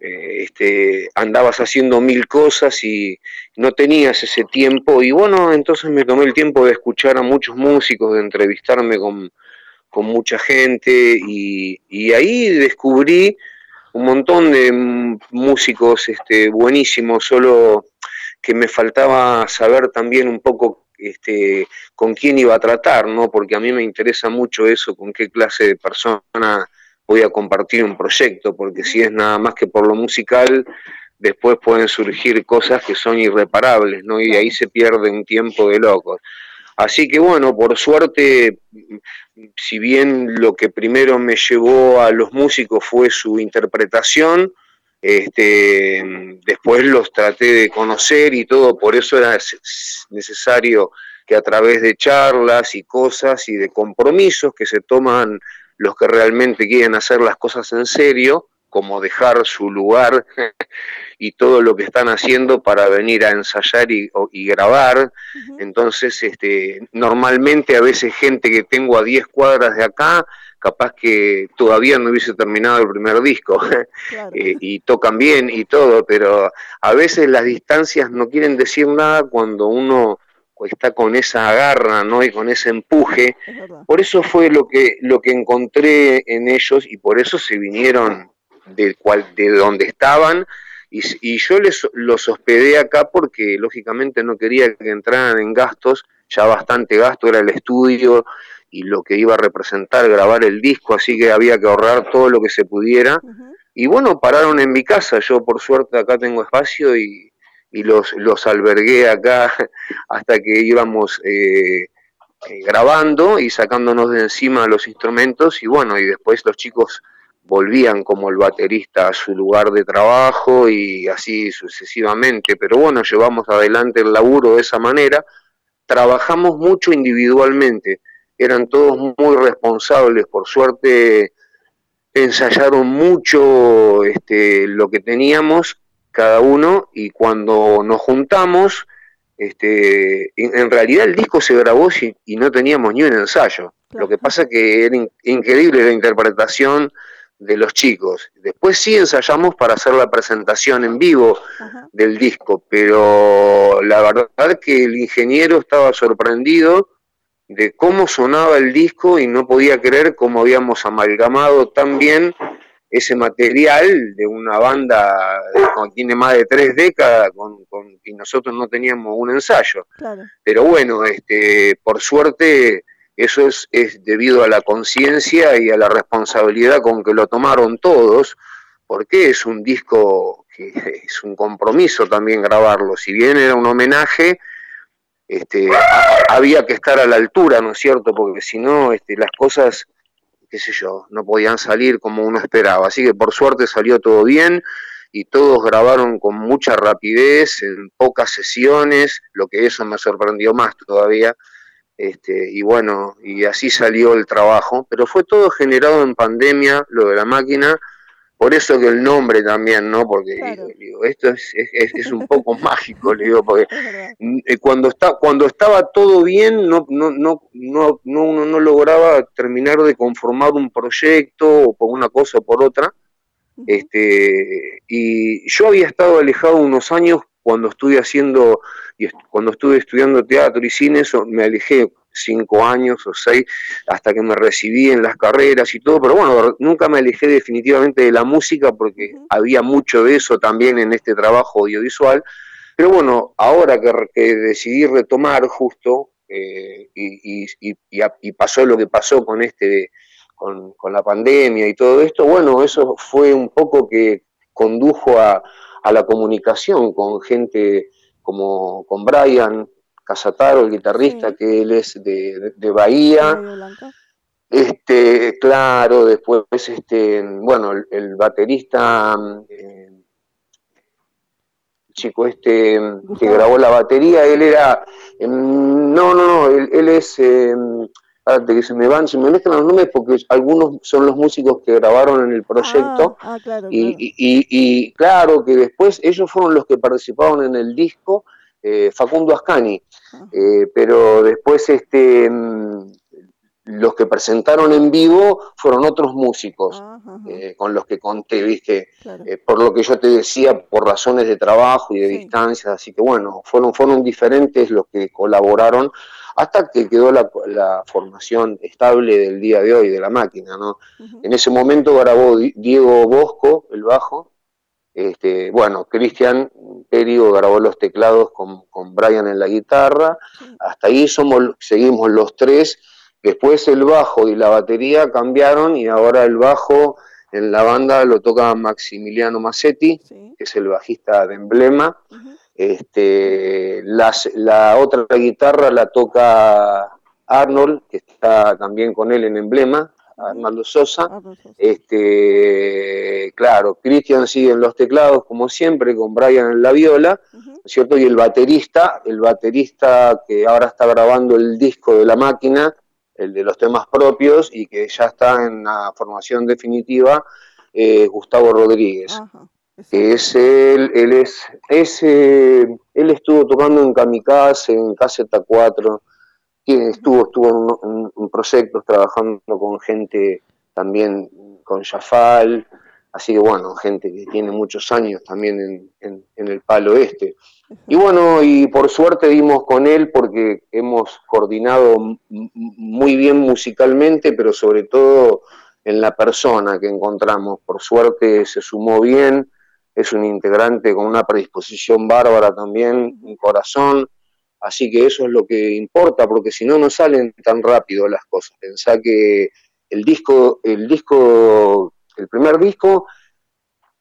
eh, este, andabas haciendo mil cosas y no tenías ese tiempo. Y bueno, entonces me tomé el tiempo de escuchar a muchos músicos, de entrevistarme con, mucha gente y, ahí descubrí un montón de músicos este, buenísimos, solo que me faltaba saber también un poco este, con quién iba a tratar, ¿no? Porque a mí me interesa mucho eso, con qué clase de persona voy a compartir un proyecto, porque si es nada más que por lo musical, después pueden surgir cosas que son irreparables, ¿no? Y ahí se pierde un tiempo de locos. Así que bueno, por suerte, si bien lo que primero me llevó a los músicos fue su interpretación, este, después los traté de conocer y todo, por eso era necesario que a través de charlas y cosas y de compromisos que se toman los que realmente quieren hacer las cosas en serio, como dejar su lugar y todo lo que están haciendo para venir a ensayar y, grabar. Entonces, este, normalmente a veces gente que tengo a 10 cuadras de acá, capaz que todavía no hubiese terminado el primer disco. Eh, y tocan bien y todo, pero a veces las distancias no quieren decir nada cuando uno está con esa garra, ¿no? Y con ese empuje. Por eso fue lo que, lo que encontré en ellos y por eso se vinieron de, cual, de donde estaban. Y, y, yo les, los hospedé acá porque lógicamente no quería que entraran en gastos, ya bastante gasto era el estudio y lo que iba a representar grabar el disco, así que había que ahorrar todo lo que se pudiera. Y bueno, pararon en mi casa, yo por suerte acá tengo espacio y, y los, los albergué acá hasta que íbamos eh, eh, grabando y sacándonos de encima los instrumentos y bueno, y después los chicos volvían como el baterista a su lugar de trabajo y así sucesivamente, pero bueno, llevamos adelante el laburo de esa manera, trabajamos mucho individualmente, eran todos muy responsables, por suerte ensayaron mucho este, lo que teníamos cada uno y cuando nos juntamos, este, en, realidad el disco se grabó y, no teníamos ni un ensayo. Lo que pasa que era increíble la interpretación de los chicos. Después sí ensayamos para hacer la presentación en vivo del disco, pero la verdad que el ingeniero estaba sorprendido de cómo sonaba el disco y no podía creer cómo habíamos amalgamado tan bien ese material de una banda que tiene más de tres décadas con, y nosotros no teníamos un ensayo. Pero bueno, este, por suerte eso es, es debido a la conciencia y a la responsabilidad con que lo tomaron todos, porque es un disco que es un compromiso también grabarlo. Si bien era un homenaje, este, había que estar a la altura, ¿no es cierto? Porque si no, este, las cosas qué sé yo, no podían salir como uno esperaba. Así que por suerte salió todo bien y todos grabaron con mucha rapidez, en pocas sesiones, lo que eso me sorprendió más todavía. Este, y bueno, y así salió el trabajo, pero fue todo generado en pandemia, lo de la máquina, por eso que el nombre también, ¿no? Porque digo, esto es, es, un poco mágico, le digo, porque eh, cuando, está, cuando estaba todo bien, no, no, no, no, no, uno no lograba terminar de conformar un proyecto o por una cosa o por otra. Este, y yo había estado alejado unos años cuando estuve haciendo, y cuando estuve estudiando teatro y cine, eso me alejé cinco años o seis hasta que me recibí en las carreras y todo, pero bueno, nunca me alejé definitivamente de la música porque había mucho de eso también en este trabajo audiovisual. Pero bueno, ahora que, decidí retomar justo eh, y, y, pasó lo que pasó con este con, con, la pandemia y todo esto, bueno, eso fue un poco que condujo a, a la comunicación con gente como con Brian, Casataro, el guitarrista, que él es de, Bahía. Este, claro, después, este, bueno, el, baterista, eh, chico este que grabó la batería, él era, em, no, no, no, él, es, eh, que se me van, se me mezclan los nombres porque algunos son los músicos que grabaron en el proyecto. Ah, ah, claro, y, Y, y, claro que después ellos fueron los que participaron en el disco eh, Facundo Ascani, eh, pero después este, mm, los que presentaron en vivo fueron otros músicos eh, con los que conté, viste, por lo que yo te decía, por razones de trabajo y de distancia, así que bueno, fueron, fueron diferentes los que colaboraron hasta que quedó la, formación estable del día de hoy de la máquina, ¿no? En ese momento grabó Diego Bosco, el bajo, este, bueno, Cristian Perio grabó los teclados con, con, Brian en la guitarra, hasta ahí somos, seguimos los tres, después el bajo y la batería cambiaron y ahora el bajo en la banda lo toca Maximiliano Massetti, que es el bajista de emblema, este, la otra guitarra la toca Arnold, que está también con él en emblema, Armando Sosa. Este, claro, Cristian sigue en los teclados como siempre, con Brian en la viola, ¿cierto? Y el baterista, el baterista que ahora está grabando el disco de la máquina, el de los temas propios y que ya está en la formación definitiva, eh, Gustavo Rodríguez. que es él, él es, ese, él estuvo tocando en Kamikaze, en Caseta 4, estuvo, estuvo en, proyectos trabajando con gente también con Jafal, así que bueno, gente que tiene muchos años también en, el palo este. Y bueno, y por suerte dimos con él porque hemos coordinado muy bien musicalmente, pero sobre todo en la persona que encontramos. Por suerte se sumó bien, es un integrante con una predisposición bárbara también, un corazón, Así que eso es lo que importa, porque si no, no salen tan rápido las cosas. Pensá que el disco, el disco, el primer disco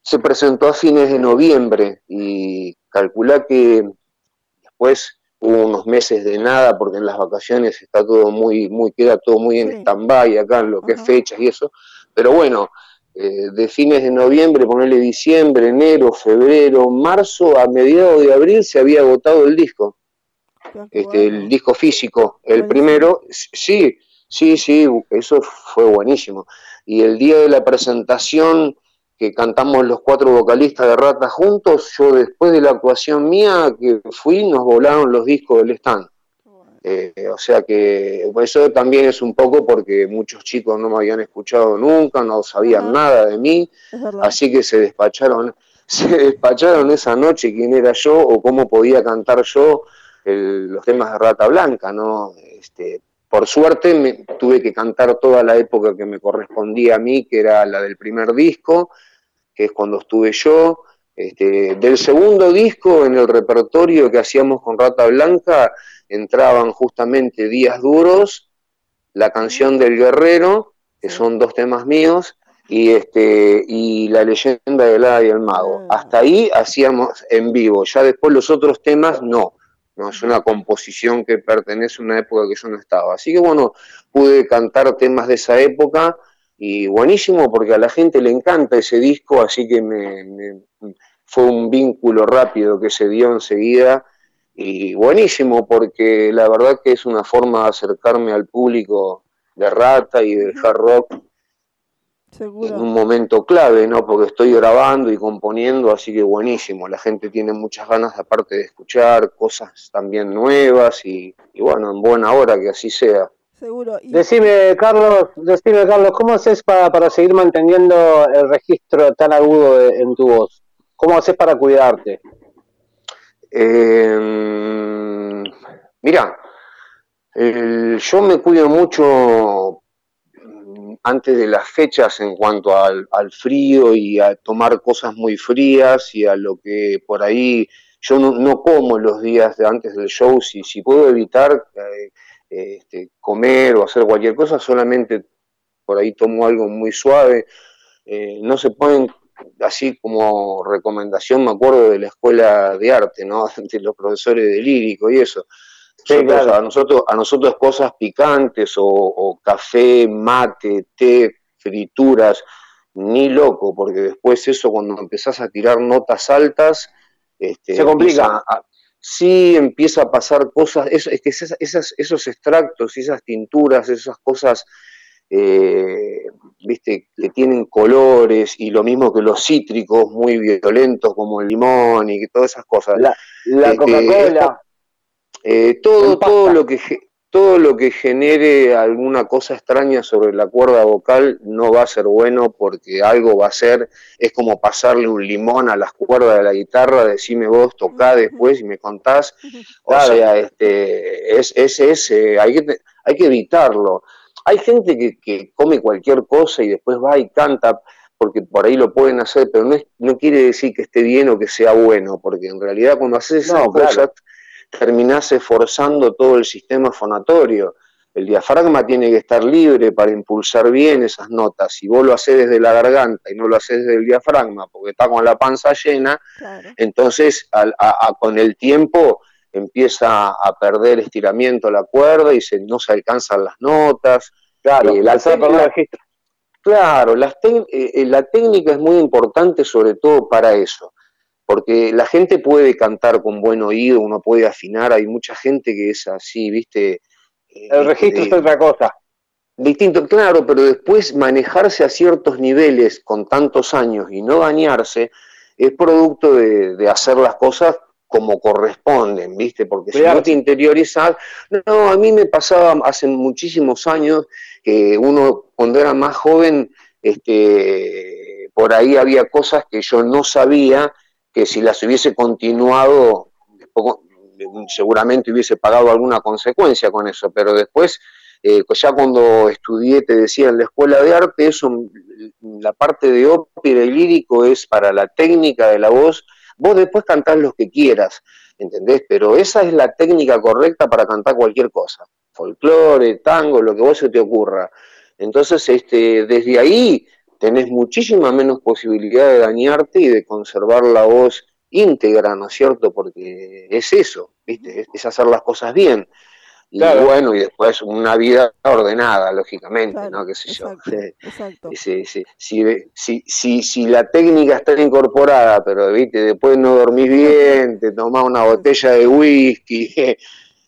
se presentó a fines de noviembre y calculá que después hubo unos meses de nada porque en las vacaciones está todo muy, muy, queda todo muy en stand-by acá en lo que es fechas y eso. Pero bueno, eh, de fines de noviembre, ponerle diciembre, enero, febrero, marzo, a mediados de abril se había agotado el disco este, el disco físico, el primero, sí, sí, sí, eso fue buenísimo. Y el día de la presentación que cantamos los cuatro vocalistas de Rata juntos, yo después de la actuación mía que fui, nos volaron los discos del stand. Eh, o sea que eso también es un poco porque muchos chicos no me habían escuchado nunca, no sabían nada de mí, así que se despacharon, se despacharon esa noche quién era yo o cómo podía cantar yo los temas de Rata Blanca, ¿no? Este, por suerte me, tuve que cantar toda la época que me correspondía a mí, que era la del primer disco, que es cuando estuve yo. Este, del segundo disco, en el repertorio que hacíamos con Rata Blanca, entraban justamente Días Duros, la canción del Guerrero, que son dos temas míos, y este y la leyenda del Hada y el Mago. Ah. Hasta ahí hacíamos en vivo, ya después los otros temas no. No es una composición que pertenece a una época que yo no estaba. Así que bueno, pude cantar temas de esa época y buenísimo porque a la gente le encanta ese disco, así que me, fue un vínculo rápido que se dio enseguida y buenísimo porque la verdad que es una forma de acercarme al público de Rata y del hard rock en un momento clave, ¿no? Porque estoy grabando y componiendo, así que buenísimo. La gente tiene muchas ganas, aparte de escuchar cosas también nuevas y, bueno, en buena hora que así sea. Seguro. Decime, Carlos, decime, Carlos, ¿cómo haces para, para seguir manteniendo el registro tan agudo en tu voz? ¿Cómo haces para cuidarte? Eh, mira, yo me cuido mucho antes de las fechas en cuanto al, frío y a tomar cosas muy frías y a lo que por ahí yo no, como los días de antes del show, si, puedo evitar eh, este, comer o hacer cualquier cosa, solamente por ahí tomo algo muy suave. Eh, no se pueden, así como recomendación, me acuerdo de la escuela de arte, ¿no? de los profesores de lírico y eso a, nosotros, a nosotros cosas picantes o, café, mate, té, frituras, ni loco, porque después eso cuando empezás a tirar notas altas, este, se complica. sí, empieza a pasar cosas, es, es que esas, esos extractos y esas tinturas, esas cosas, eh, viste, que tienen colores y lo mismo que los cítricos muy violentos como el limón y todas esas cosas. La, la este, Coca-Cola. Eh, todo, todo, lo que, todo lo que genere alguna cosa extraña sobre la cuerda vocal no va a ser bueno porque algo va a ser, es como pasarle un limón a las cuerdas de la guitarra, decime vos, tocá después y me contás. O sea, este, es, es, eh, hay, que, hay que evitarlo. Hay gente que, come cualquier cosa y después va y canta porque por ahí lo pueden hacer, pero no, no quiere decir que esté bien o que sea bueno, porque en realidad cuando haces esas cosas terminás esforzando todo el sistema fonatorio. El diafragma tiene que estar libre para impulsar bien esas notas. Si vos lo haces desde la garganta y no lo haces desde el diafragma porque está con la panza llena, entonces con el tiempo empieza a perder estiramiento la cuerda y se, no se alcanzan las notas. Claro, eh, la, registro. Claro, eh, eh, la técnica es muy importante sobre todo para eso porque la gente puede cantar con buen oído, uno puede afinar, hay mucha gente que es así, ¿viste? Eh, El registro es otra cosa. Distinto, claro, pero después manejarse a ciertos niveles con tantos años y no dañarse es producto de, hacer las cosas como corresponden, ¿viste? Porque si no te interiorizas, no, a mí me pasaba hace muchísimos años que uno cuando era más joven, este, por ahí había cosas que yo no sabía si las hubiese continuado, seguramente hubiese pagado alguna consecuencia con eso, pero después, eh, ya cuando estudié, te decía, en la escuela de arte, eso, la parte de ópera y lírico es para la técnica de la voz, vos después cantás lo que quieras, ¿entendés? Pero esa es la técnica correcta para cantar cualquier cosa, folclore, tango, lo que vos se te ocurra. Entonces, este, desde ahí tenés muchísima menos posibilidad de dañarte y de conservar la voz íntegra, ¿no es cierto? Porque es eso, ¿viste? Es hacer las cosas bien. Y bueno, y después una vida ordenada, lógicamente, ¿no? ¿Qué sé yo? Exacto. Sí, sí, Si, si, si, la técnica está incorporada, pero ¿viste? después no dormís bien, te tomás una botella de whisky,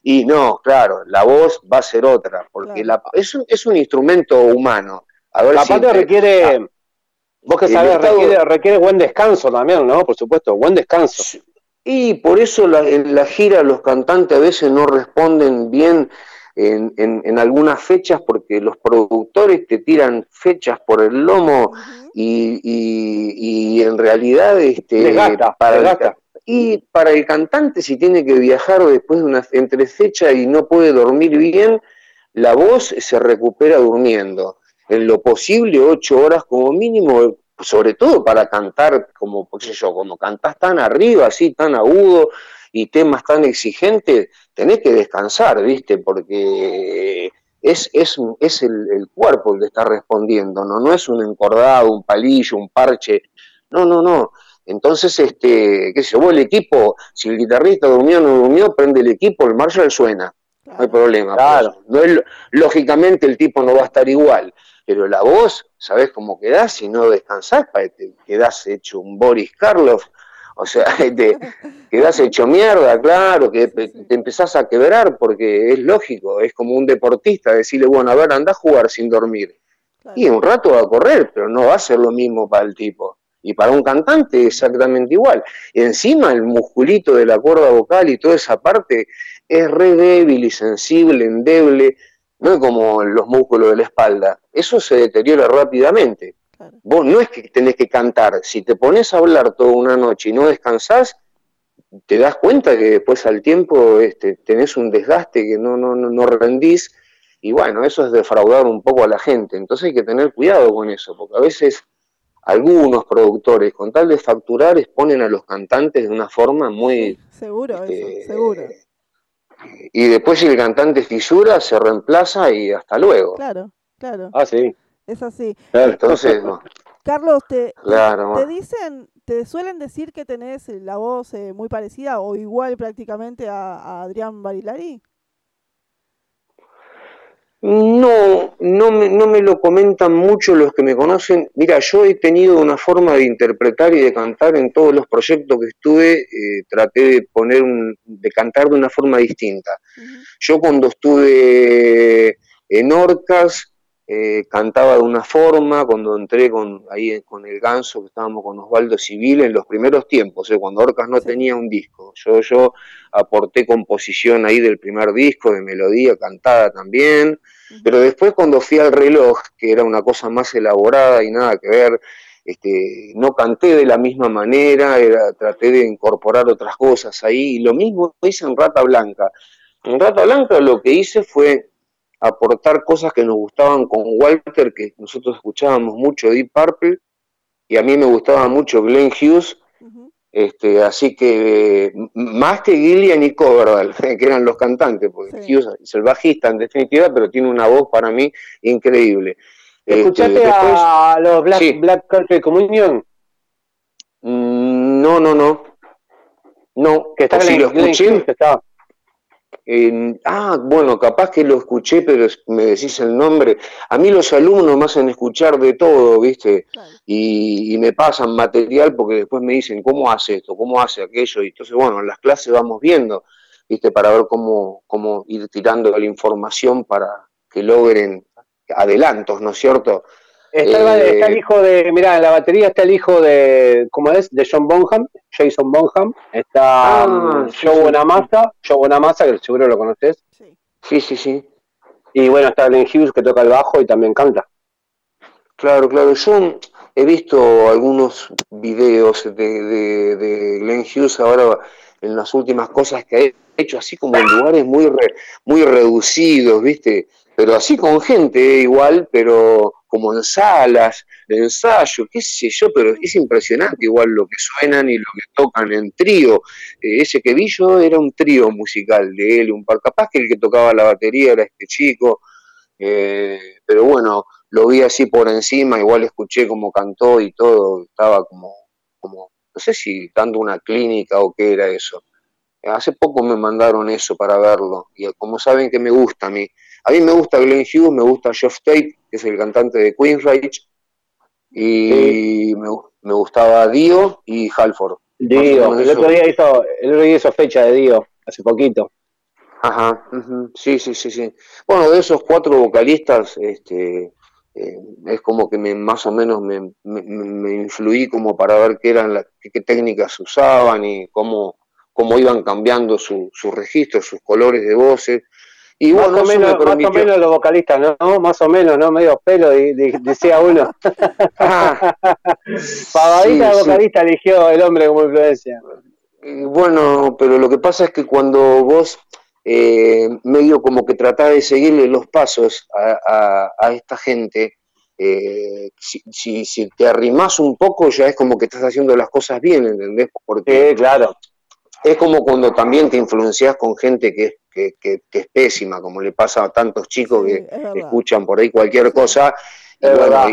y no, claro, la voz va a ser otra, porque la, es, un, es un instrumento humano la parte requiere, vos que sabés, requiere, buen descanso también, ¿no? Por supuesto, buen descanso. Y por eso en la gira los cantantes a veces no responden bien en, en, algunas fechas porque los productores te tiran fechas por el lomo y, y, en realidad este, para y para el cantante si tiene que viajar después de una entre fecha y no puede dormir bien, la voz se recupera durmiendo. En lo posible, ocho horas como mínimo, sobre todo para cantar, como, qué sé yo, como cantás tan arriba, así, tan agudo y temas tan exigentes, tenés que descansar, ¿viste? Porque es, es, es el, el, cuerpo el que está respondiendo, ¿no? No es un encordado, un palillo, un parche. No, no, no. Entonces, este, qué sé yo, el equipo, si el guitarrista durmió o no durmió, prende el equipo, el Marshall suena. No hay problema. Pues. Claro. No es, lógicamente el tipo no va a estar igual, pero la voz, ¿sabes cómo quedás? Si no descansás, te quedás hecho un Boris Karloff. O sea, te quedás hecho mierda, claro, que te empezás a quebrar porque es lógico, es como un deportista, decirle, bueno, a ver, anda a jugar sin dormir. Y un rato va a correr, pero no va a ser lo mismo para el tipo. Y para un cantante exactamente igual. Encima el musculito de la cuerda vocal y toda esa parte es re débil y sensible, endeble, no es como los músculos de la espalda. Eso se deteriora rápidamente. Vos no es que tenés que cantar, si te pones a hablar toda una noche y no descansás, te das cuenta que después al tiempo este, tenés un desgaste que no, no, no rendís, y bueno, eso es defraudar un poco a la gente. Entonces hay que tener cuidado con eso, porque a veces algunos productores, con tal de facturar, exponen a los cantantes de una forma muy... seguro, este, eso, seguro. Y después si el cantante fisura, se reemplaza y hasta luego. Claro, claro. Ah, sí. Es así. Entonces, Carlos, te, te dicen, te suelen decir que tenés la voz eh, muy parecida o igual prácticamente a, a Adrián Barilari. No, no me, no me lo comentan mucho los que me conocen. Mira, yo he tenido una forma de interpretar y de cantar en todos los proyectos que estuve, eh, traté de poner un, de cantar de una forma distinta. Yo cuando estuve en Orcas, eh, cantaba de una forma, cuando entré con, ahí con el ganso, que estábamos con Osvaldo Civil en los primeros tiempos, eh, cuando Orcas no tenía un disco. Yo, yo aporté composición ahí del primer disco, de melodía, cantada también, pero después cuando fui al reloj, que era una cosa más elaborada y nada que ver, este, no canté de la misma manera, era, traté de incorporar otras cosas ahí, y lo mismo hice en Rata Blanca. En Rata Blanca lo que hice fue aportar cosas que nos gustaban con Walter, que nosotros escuchábamos mucho Deep Purple, y a mí me gustaba mucho Glenn Hughes, este, así que más que Gillian y Coverdale, que eran los cantantes, porque Hughes es el bajista en definitiva, pero tiene una voz para mí increíble. ¿Escuchaste este, a los Black, Black Country Communion? Mm, no, no, no. No, que está en lo escuché, ah, bueno, capaz que lo escuché, pero me decís el nombre. A mí los alumnos me hacen escuchar de todo, ¿viste? Y, me pasan material porque después me dicen, ¿cómo hace esto? ¿Cómo hace aquello? Y entonces, bueno, en las clases vamos viendo, ¿viste? Para ver cómo, cómo ir tirando la información para que logren adelantos, ¿no es cierto? Está, el eh, hijo de, mirá, en la batería está el hijo de, ¿cómo es? De John Bonham, Jason Bonham. Está ah, Joe Bonamassa, Joe Bonamassa, que seguro lo conoces. Sí, sí, sí. Y bueno, está Glenn Hughes que toca el bajo y también canta. Claro, claro. Yo he visto algunos videos de, de, de Glenn Hughes ahora en las últimas cosas que ha hecho, así como en lugares muy, muy reducidos, ¿viste? Pero así con gente eh, igual, pero como en salas ensayo, qué sé yo, pero es impresionante igual lo que suenan y lo que tocan en trío. Eh, ese que vi yo era un trío musical de él, un par, capaz que el que tocaba la batería era este chico, eh, pero bueno, lo vi así por encima, igual escuché cómo cantó y todo, estaba como, como, no sé si dando una clínica o qué era eso. Hace poco me mandaron eso para verlo, y como saben que me gusta a mí, a mí me gusta Glenn Hughes, me gusta Geoff Tate, que es el cantante de Queensrÿche, y me, gustaba Dio y Halford. Dio, el otro, día hizo, el otro día hizo fecha de Dio, hace poquito. Ajá, sí, sí, sí, sí. Bueno, de esos cuatro vocalistas, este, eh, es como que me, más o menos me, me, influí como para ver qué eran las, qué, técnicas usaban y cómo, cómo iban cambiando sus registros, sus colores de voces. Y más, o menos, más o menos los vocalistas, ¿no? Más o menos, ¿no? Medio pelo, decía uno. Pavadita vocalista eligió el hombre como influencia. Bueno, pero lo que pasa es que cuando vos eh, medio como que tratás de seguirle los pasos a, esta gente. Eh, si, si, te arrimas un poco ya es como que estás haciendo las cosas bien, ¿entendés? Porque claro, es como cuando también te influencias con gente que, que, que, es pésima, como le pasa a tantos chicos que escuchan por ahí cualquier cosa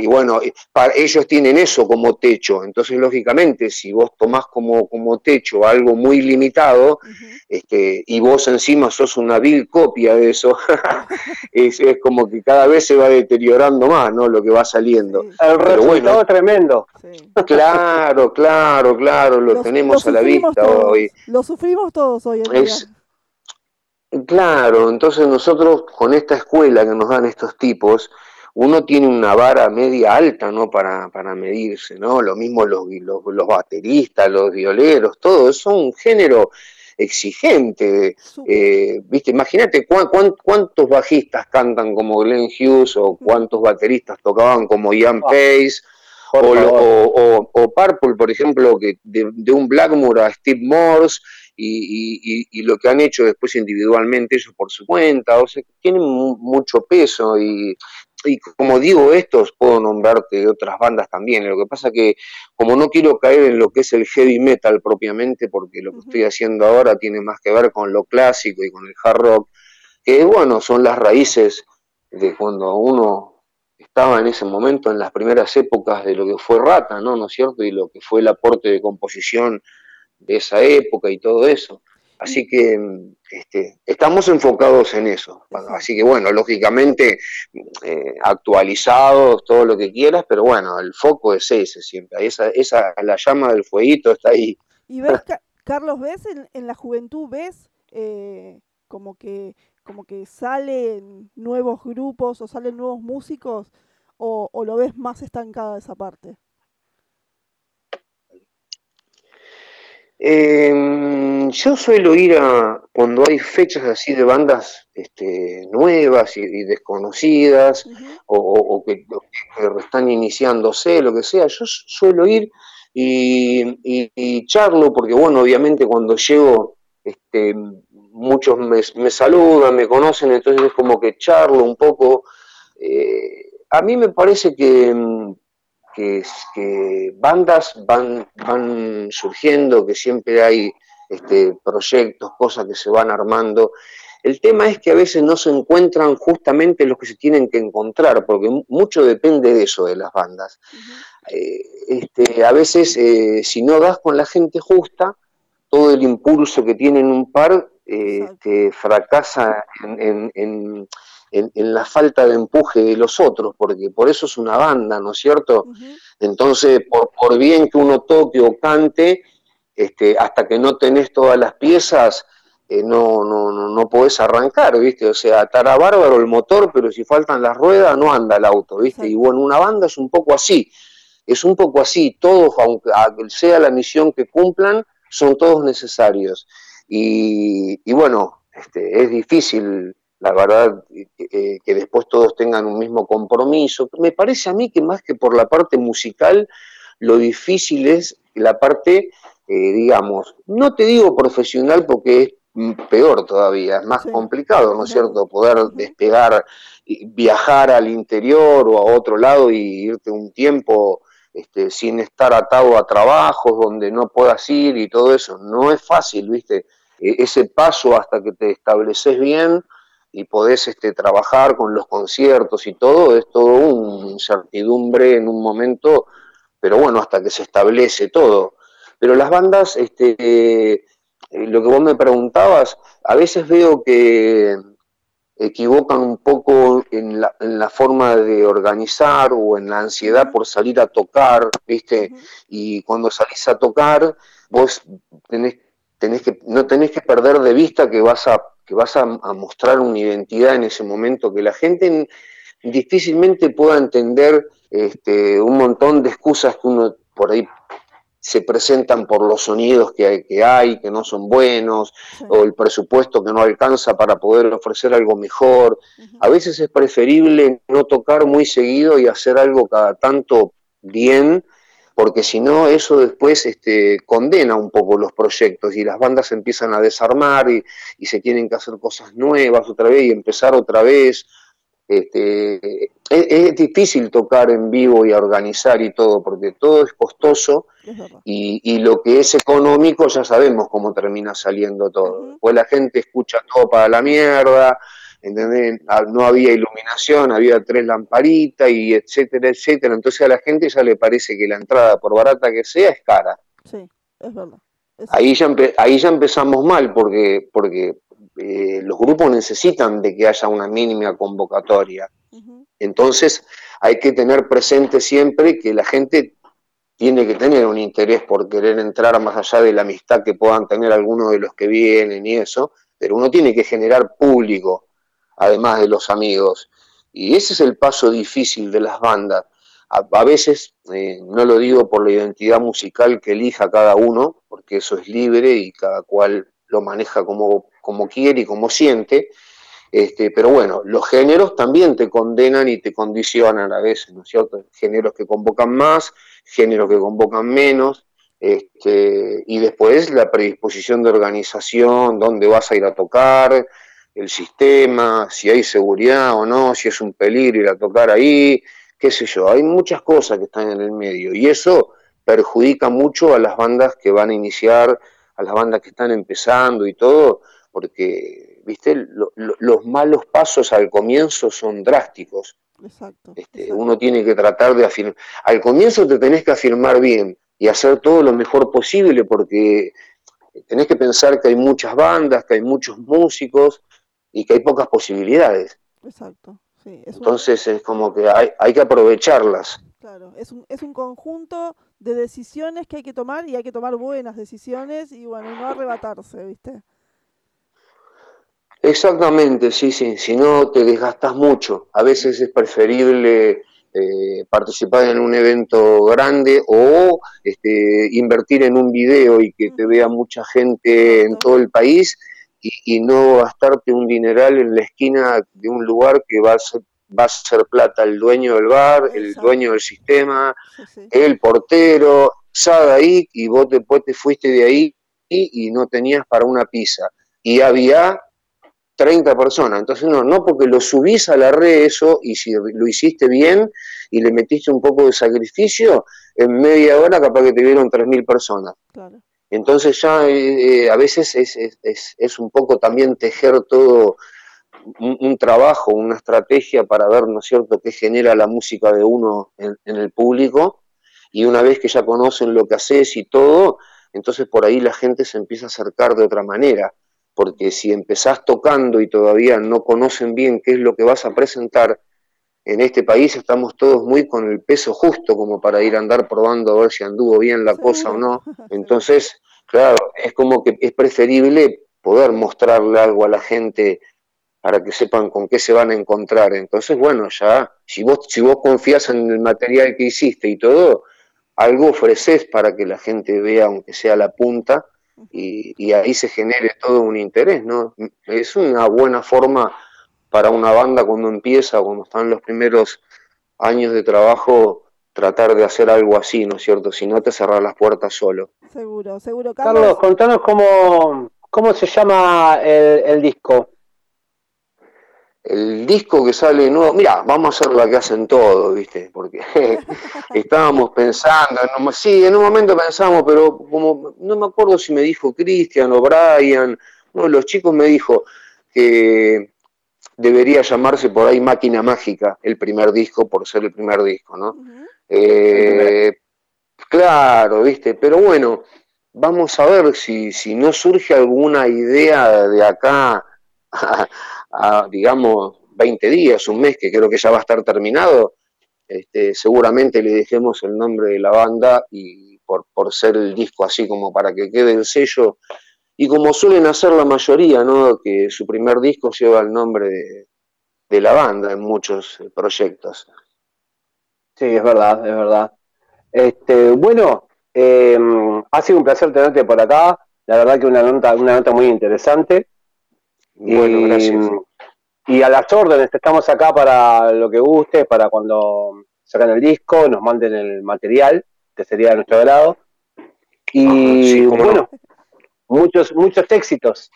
y bueno, para, ellos tienen eso como techo, entonces lógicamente si vos tomás como, como techo algo muy limitado este, y vos encima sos una vil copia de eso, es, como que cada vez se va deteriorando más ¿no? lo que va saliendo. El resultado tremendo. Claro, claro, claro, lo, tenemos a la vista hoy. Lo sufrimos todos hoy en día. Claro, entonces nosotros con esta escuela que nos dan estos tipos, uno tiene una vara media alta, ¿no? Para, para medirse, ¿no? Lo mismo los, los, bateristas, los violeros, todo, es un género exigente, eh, ¿viste? Imagínate cuántos bajistas cantan como Glenn Hughes o cuántos bateristas tocaban como Ian ah, Pace. O, o, Purple, por ejemplo, que de, un Blackmore a Steve Morse y, y, lo que han hecho después individualmente ellos por su cuenta, o sea, tienen mucho peso y y como digo estos, puedo nombrarte otras bandas también. Lo que pasa que, como no quiero caer en lo que es el heavy metal propiamente, porque lo que estoy haciendo ahora tiene más que ver con lo clásico y con el hard rock, que bueno, son las raíces de cuando uno estaba en ese momento, en las primeras épocas de lo que fue Rata, ¿no? ¿No es cierto? Y lo que fue el aporte de composición de esa época y todo eso. Así que este, estamos enfocados en eso. Así que bueno, lógicamente eh, actualizados, todo lo que quieras, pero bueno, el foco es ese siempre. Esa, esa la llama del fueguito está ahí. Y ves, Carlos, ves en, la juventud, ves eh, como que como que salen nuevos grupos o salen nuevos músicos o, o lo ves más estancada esa parte. Eh, yo suelo ir a cuando hay fechas así de bandas este, nuevas y, desconocidas o, que, están iniciándose, lo que sea. Yo suelo ir y, charlo porque, bueno, obviamente cuando llego, este, muchos me, saludan, me conocen, entonces es como que charlo un poco. Eh, a mí me parece que que, bandas van, van surgiendo, que siempre hay este, proyectos, cosas que se van armando. El tema es que a veces no se encuentran justamente los que se tienen que encontrar, porque mucho depende de eso, de las bandas. Eh, este, a veces, eh, si no das con la gente justa, todo el impulso que tienen un par eh, fracasa en, en, la falta de empuje de los otros, porque por eso es una banda, ¿no es cierto? Entonces, por, bien que uno toque o cante, este, hasta que no tenés todas las piezas, eh, no, no, no, no, podés arrancar, ¿viste? O sea, estará bárbaro el motor, pero si faltan las ruedas, no anda el auto, ¿viste? Y bueno, una banda es un poco así, es un poco así, todos, aunque sea la misión que cumplan, son todos necesarios. Y, y bueno, este, es difícil la verdad, eh, que después todos tengan un mismo compromiso. Me parece a mí que más que por la parte musical, lo difícil es la parte, eh, digamos, no te digo profesional porque es peor todavía, es más complicado, ¿no es cierto? Poder despegar, viajar al interior o a otro lado y irte un tiempo este, sin estar atado a trabajos donde no puedas ir y todo eso. No es fácil, ¿viste? E-, ese paso hasta que te estableces bien y podés este, trabajar con los conciertos y todo, es todo una incertidumbre en un momento, pero bueno, hasta que se establece todo. Pero las bandas, este, eh, lo que vos me preguntabas, a veces veo que equivocan un poco en la, en la, forma de organizar o en la ansiedad por salir a tocar, ¿viste? Y cuando salís a tocar, vos tenés, tenés que, no tenés que perder de vista que vas a que vas a, mostrar una identidad en ese momento, que la gente difícilmente pueda entender este, un montón de excusas que uno por ahí se presentan por los sonidos que hay, que, hay, que no son buenos, o el presupuesto que no alcanza para poder ofrecer algo mejor. A veces es preferible no tocar muy seguido y hacer algo cada tanto bien, porque si no eso después este, condena un poco los proyectos y las bandas empiezan a desarmar y, se tienen que hacer cosas nuevas otra vez y empezar otra vez. Este, es, difícil tocar en vivo y organizar y todo, porque todo es costoso y, y, lo que es económico ya sabemos cómo termina saliendo todo. Pues la gente escucha todo para la mierda, ¿entendés? Ah, no había iluminación, había tres lamparitas y etcétera, etcétera. Entonces a la gente ya le parece que la entrada, por barata que sea, es cara. Sí, es verdad. ahí, ya ahí ya empezamos mal porque, porque eh, los grupos necesitan de que haya una mínima convocatoria. Entonces hay que tener presente siempre que la gente tiene que tener un interés por querer entrar más allá de la amistad que puedan tener algunos de los que vienen y eso, pero uno tiene que generar público además de los amigos. Y ese es el paso difícil de las bandas. A, veces, eh, no lo digo por la identidad musical que elija cada uno, porque eso es libre y cada cual lo maneja como, como quiere y como siente, este, pero bueno, los géneros también te condenan y te condicionan a veces, ¿no es cierto? Géneros que convocan más, géneros que convocan menos, este, y después la predisposición de organización, dónde vas a ir a tocar, el sistema, si hay seguridad o no, si es un peligro ir a tocar ahí, qué sé yo, hay muchas cosas que están en el medio y eso perjudica mucho a las bandas que van a iniciar, a las bandas que están empezando y todo, porque, viste, los malos pasos al comienzo son drásticos. Exacto, este, Uno tiene que tratar de afirmar, al comienzo te tenés que afirmar bien y hacer todo lo mejor posible porque tenés que pensar que hay muchas bandas, que hay muchos músicos, y que hay pocas posibilidades. Exacto. Sí, Entonces es como que hay, hay que aprovecharlas. Claro, es un, es un conjunto de decisiones que hay que tomar y hay que tomar buenas decisiones y bueno, no arrebatarse, ¿viste? Exactamente, sí, sí, si no te desgastas mucho. A veces es preferible eh, participar en un evento grande o este, invertir en un video y que te vea mucha gente en todo el país y, no gastarte un dineral en la esquina de un lugar que va a ser, va a ser plata el dueño del bar, el dueño del sistema, el portero, sal ahí y vos después te fuiste de ahí y, no tenías para una pizza. Y había 30 personas. Entonces, no, no porque lo subís a la red eso y si lo hiciste bien y le metiste un poco de sacrificio, en media hora capaz que te vieron 3.000 personas. Claro. Entonces ya eh, eh, a veces es, un poco también tejer todo un, trabajo, una estrategia para ver, ¿no es cierto?, qué genera la música de uno en, el público. Y una vez que ya conocen lo que haces y todo, entonces por ahí la gente se empieza a acercar de otra manera. Porque si empezás tocando y todavía no conocen bien qué es lo que vas a presentar, en este país estamos todos muy con el peso justo como para ir a andar probando a ver si anduvo bien la cosa o no. Entonces, claro, es como que es preferible poder mostrarle algo a la gente para que sepan con qué se van a encontrar. Entonces, bueno, ya, si vos, si vos confías en el material que hiciste y todo, algo ofreces para que la gente vea, aunque sea la punta, y, y ahí se genere todo un interés, ¿no? Es una buena forma para una banda cuando empieza, cuando están los primeros años de trabajo, tratar de hacer algo así, ¿no es cierto? Si no te cerrar las puertas solo. Seguro, seguro. Carlos, contanos cómo, cómo se llama el, disco. El disco que sale nuevo, mira, vamos a hacer la que hacen todos, ¿viste? Porque estábamos pensando, en sí, en un momento pensamos, pero como no me acuerdo si me dijo Cristian o Brian, uno de los chicos me dijo que debería llamarse por ahí Máquina Mágica, el primer disco, por ser el primer disco, ¿no? Eh, claro, viste, pero bueno, vamos a ver si, si no surge alguna idea de acá a, digamos, 20 días, un mes, que creo que ya va a estar terminado, este, seguramente le dejemos el nombre de la banda y por, por ser el disco así como para que quede el sello y como suelen hacer la mayoría, ¿no? que su primer disco lleva el nombre de, la banda en muchos eh, proyectos. Sí, es verdad, es verdad. Este, bueno, em, ha sido un placer tenerte por acá. La verdad que una nota, una nota muy interesante. Bueno, gracias. Y a las órdenes, estamos acá para lo que guste, para cuando sacan el disco, nos manden el material. que sería de nuestro agrado. Y bueno, muchos, muchos éxitos.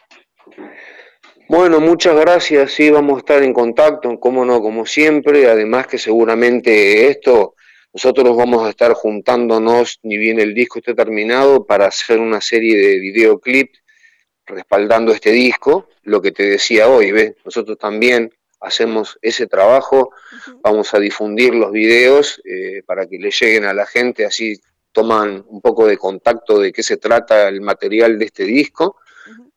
Bueno, muchas gracias, sí, vamos a estar en contacto, como no, como siempre, además que seguramente esto, nosotros vamos a estar juntándonos, ni bien el disco esté terminado, para hacer una serie de videoclips respaldando este disco, lo que te decía hoy, ¿ves? Nosotros también hacemos ese trabajo, vamos a difundir los videos eh, para que le lleguen a la gente, así toman un poco de contacto de qué se trata el material de este disco.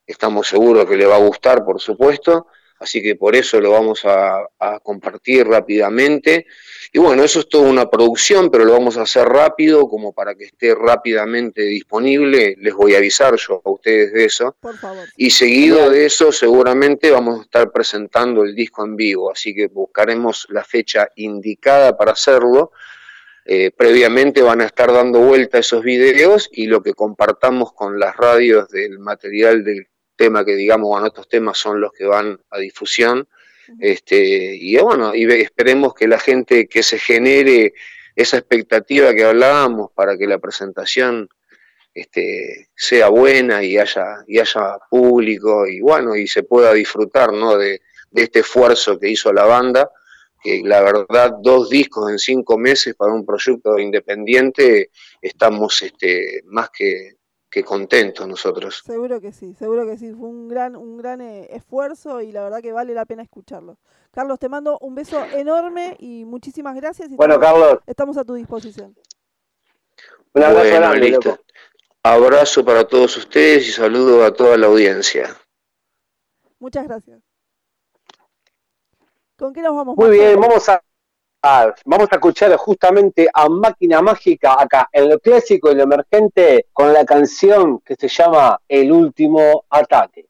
Estamos seguros que le va a gustar, por supuesto, así que por eso lo vamos a, compartir rápidamente. Y bueno, eso es toda una producción, pero lo vamos a hacer rápido, como para que esté rápidamente disponible. Les voy a avisar yo a ustedes de eso. Y seguido de eso, seguramente vamos a estar presentando el disco en vivo, así que buscaremos la fecha indicada para hacerlo. Eh, previamente van a estar dando vuelta esos videos y lo que compartamos con las radios del material del tema que digamos, bueno, estos temas son los que van a difusión. Este, y bueno, y esperemos que la gente que se genere esa expectativa que hablábamos para que la presentación este, sea buena y haya, y haya público y bueno, y se pueda disfrutar ¿no? de, de este esfuerzo que hizo la banda que la verdad dos discos en cinco meses para un proyecto independiente estamos este, más que, que contentos nosotros. Seguro que sí, seguro que sí, fue un gran, un gran eh, esfuerzo y la verdad que vale la pena escucharlo. Carlos, te mando un beso enorme y muchísimas gracias. Y bueno, Carlos. Estamos a tu disposición. Un abrazo Abrazo para todos ustedes y saludo a toda la audiencia. Muchas gracias. ¿Con qué nos vamos? Muy bien, vamos a, vamos a escuchar justamente a Máquina Mágica acá en lo clásico y lo emergente con la canción que se llama El último ataque.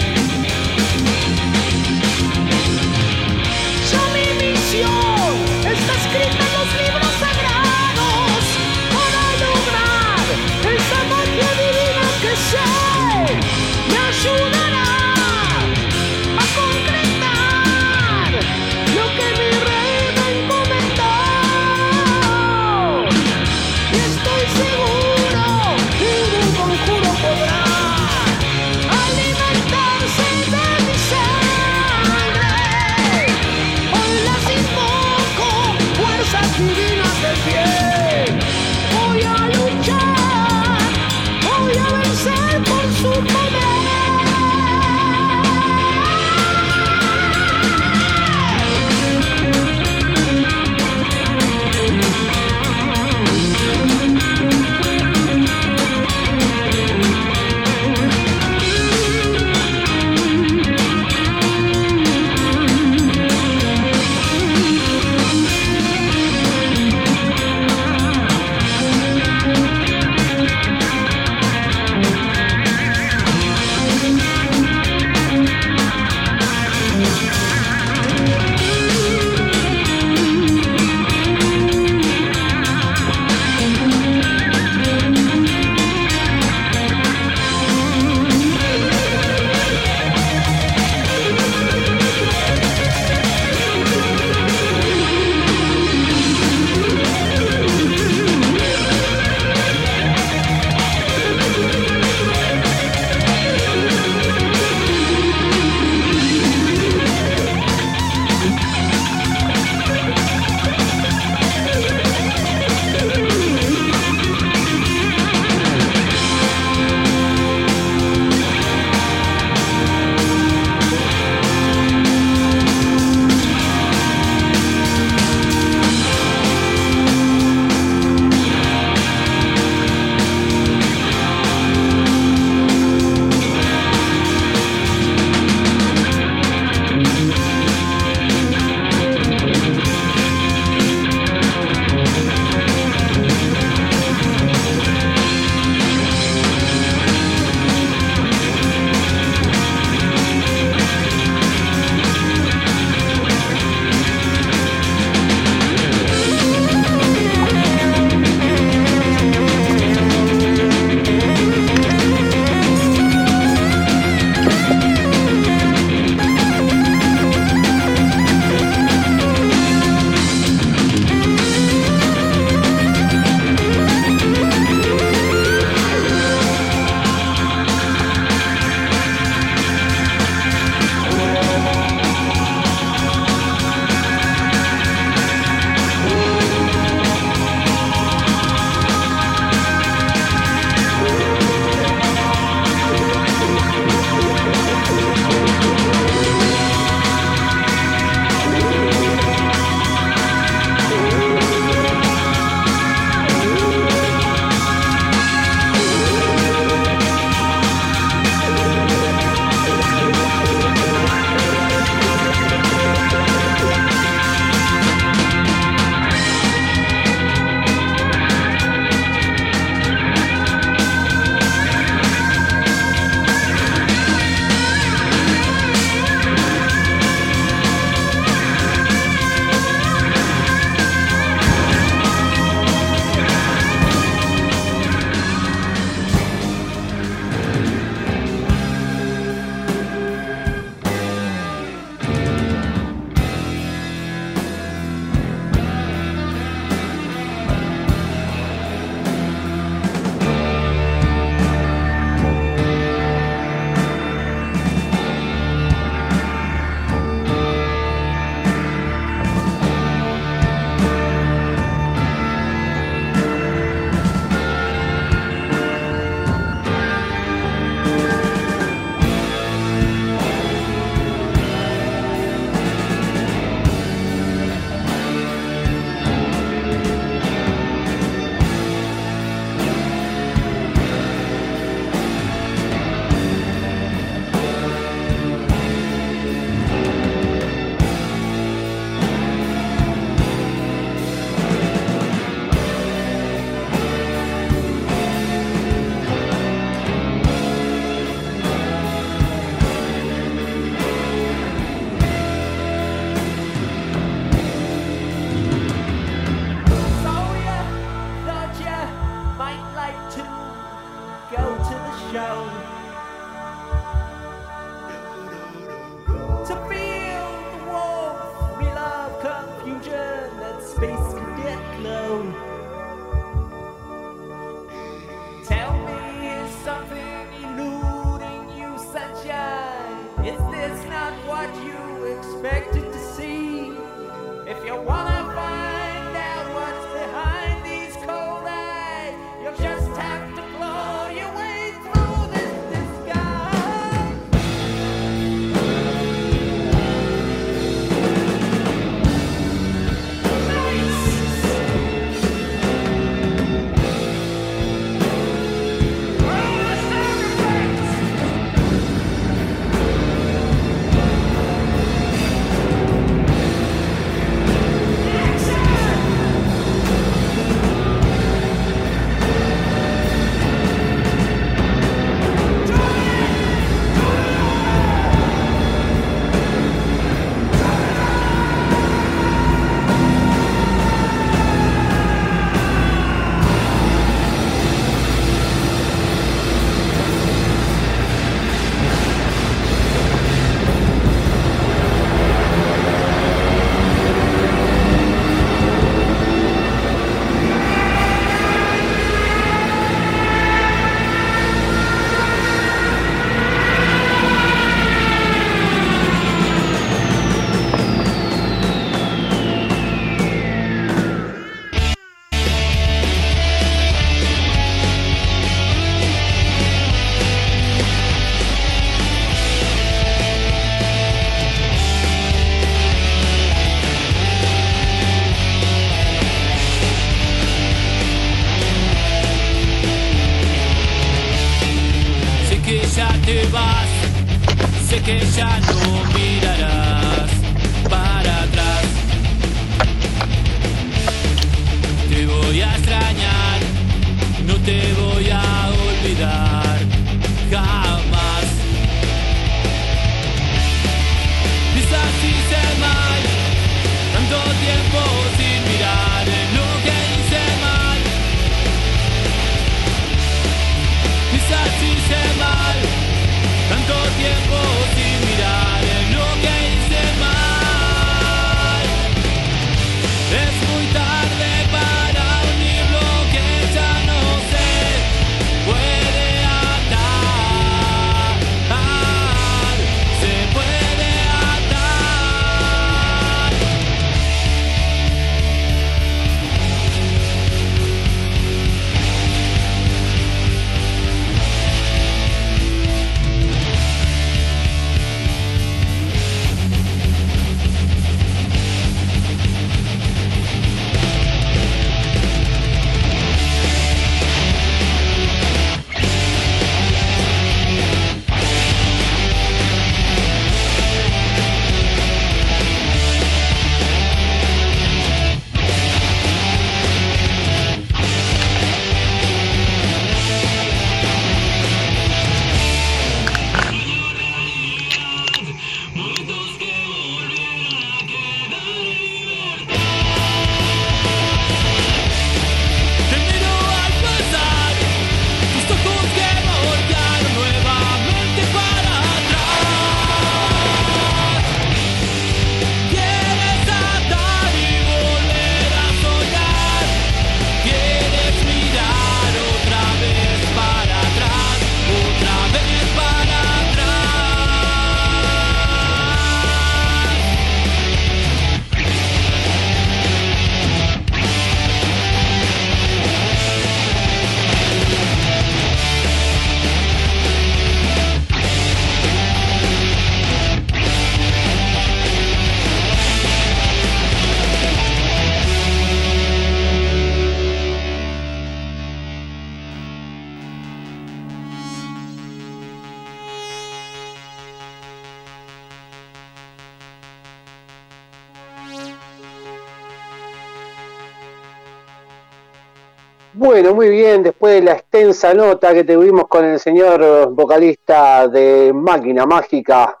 Bueno, muy bien, después de la extensa nota que tuvimos con el señor vocalista de Máquina Mágica,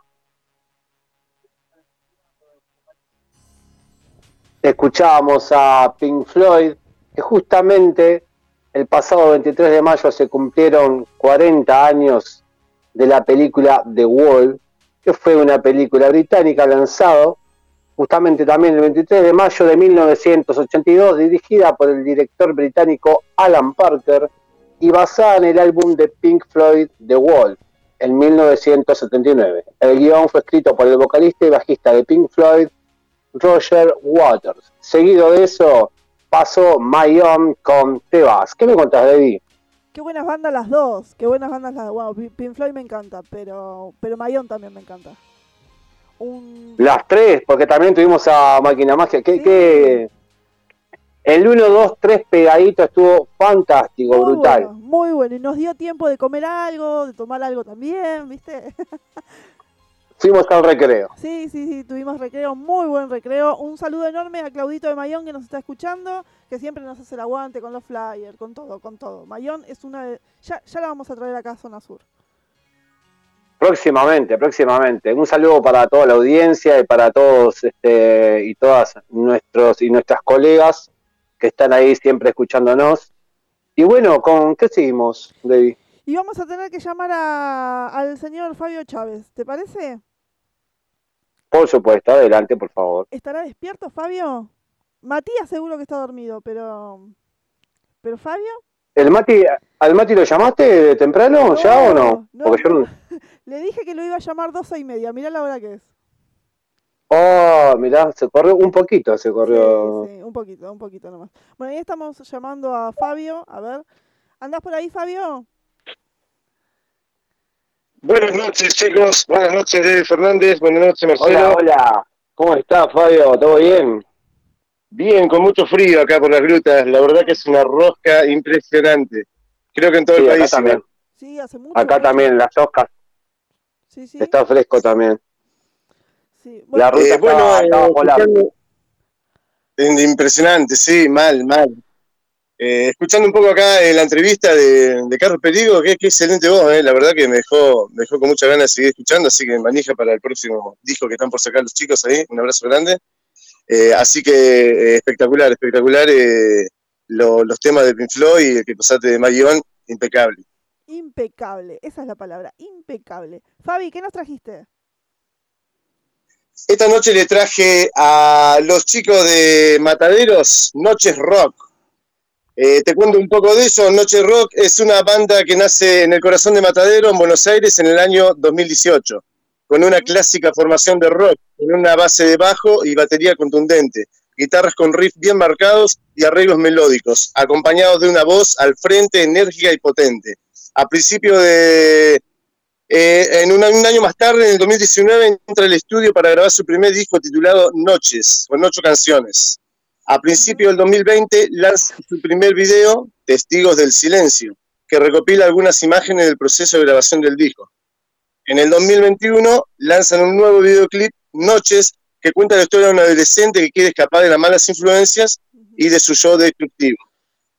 escuchábamos a Pink Floyd, que justamente el pasado 23 de mayo se cumplieron 40 años de la película The Wall, que fue una película británica lanzada justamente también el 23 de mayo de 1982, dirigida por el director británico Alan Parker y basada en el álbum de Pink Floyd The Wall en 1979. El guion fue escrito por el vocalista y bajista de Pink Floyd, Roger Waters. Seguido de eso pasó My Own con Te Vas. ¿Qué me contás, David? Qué buenas bandas las dos, qué buenas bandas las dos. Wow, Pi- Pink Floyd me encanta, pero pero Mayón también me encanta. Un Las tres, porque también tuvimos a Máquina Magia. Que, Sí. que el 1, 2, 3 pegadito estuvo fantástico, muy brutal. bueno, muy bueno y nos dio tiempo de comer algo, de tomar algo también, ¿viste? Fuimos al recreo. Sí, sí, sí, tuvimos recreo, muy buen recreo. Un saludo enorme a Claudito de Mayón que nos está escuchando, que siempre nos hace el aguante con los flyers, con todo, con todo. Mayón es una de... Ya, ya la vamos a traer acá a Zona Sur. Próximamente, próximamente. Un saludo para toda la audiencia y para todos este, y todas nuestros y nuestras colegas que están ahí siempre escuchándonos. Y bueno, ¿con qué seguimos, David? Y vamos a tener que llamar a- al señor Fabio Chávez, ¿te parece? Por supuesto, adelante, por favor. ¿Estará despierto Fabio? Matías seguro que está dormido, pero... ¿Pero Fabio? ¿El Mati, ¿Al Mati lo llamaste de temprano ya o no? no, Porque yo no. no- Le dije que lo iba a llamar doce y media, mirá la hora que es. Oh, mirá, se corrió un poquito, se corrió. Sí, sí, un poquito, un poquito nomás. Bueno, ahí estamos llamando a Fabio, a ver. ¿Andás por ahí, Fabio? Buenas noches, chicos. Buenas noches, David Fernández. Buenas noches, Marcelo. Hola, hola. ¿Cómo estás, Fabio? ¿Todo bien? Bien, con mucho frío acá por las grutas. La verdad que es una rosca impresionante. Creo que en todo Sí, el acá país. también. Sí, hace mucho. Acá frío. también, las Oscars. Sí, sí. Está fresco también. sí. La Bueno, ruta Eh, bueno, estaba, eh, estaba in- impresionante, sí, mal, mal. Eh, escuchando un poco acá eh, la entrevista de, de Carlos Perigo, qué, qué excelente voz, eh, la verdad que me dejó, me dejó con muchas ganas de seguir escuchando, así que manija para el próximo disco que están por sacar los chicos ahí, un abrazo grande. Eh, así que eh, espectacular, espectacular eh, lo- los temas de Pink Floyd y el que pasaste de Magion, impecable. impecable. Esa es la palabra, impecable. Fabi, ¿qué nos trajiste? Esta noche le traje a los chicos de Mataderos Noches Rock. Eh, te cuento un poco de eso. Noches Rock es una banda que nace en el corazón de Matadero, en Buenos Aires, en el año 2018, con una clásica formación de rock, con una base de bajo y batería contundente, guitarras con riffs bien marcados y arreglos melódicos, acompañados de una voz al frente enérgica y potente. A principio de, eh, en un, un año más tarde, en el 2019, entra al estudio para grabar su primer disco titulado Noches, con ocho canciones. A principio del 2020 lanza su primer video, Testigos del Silencio, que recopila algunas imágenes del proceso de grabación del disco. En el 2021 lanzan un nuevo videoclip, Noches, que cuenta la historia de un adolescente que quiere escapar de las malas influencias y de su yo destructivo.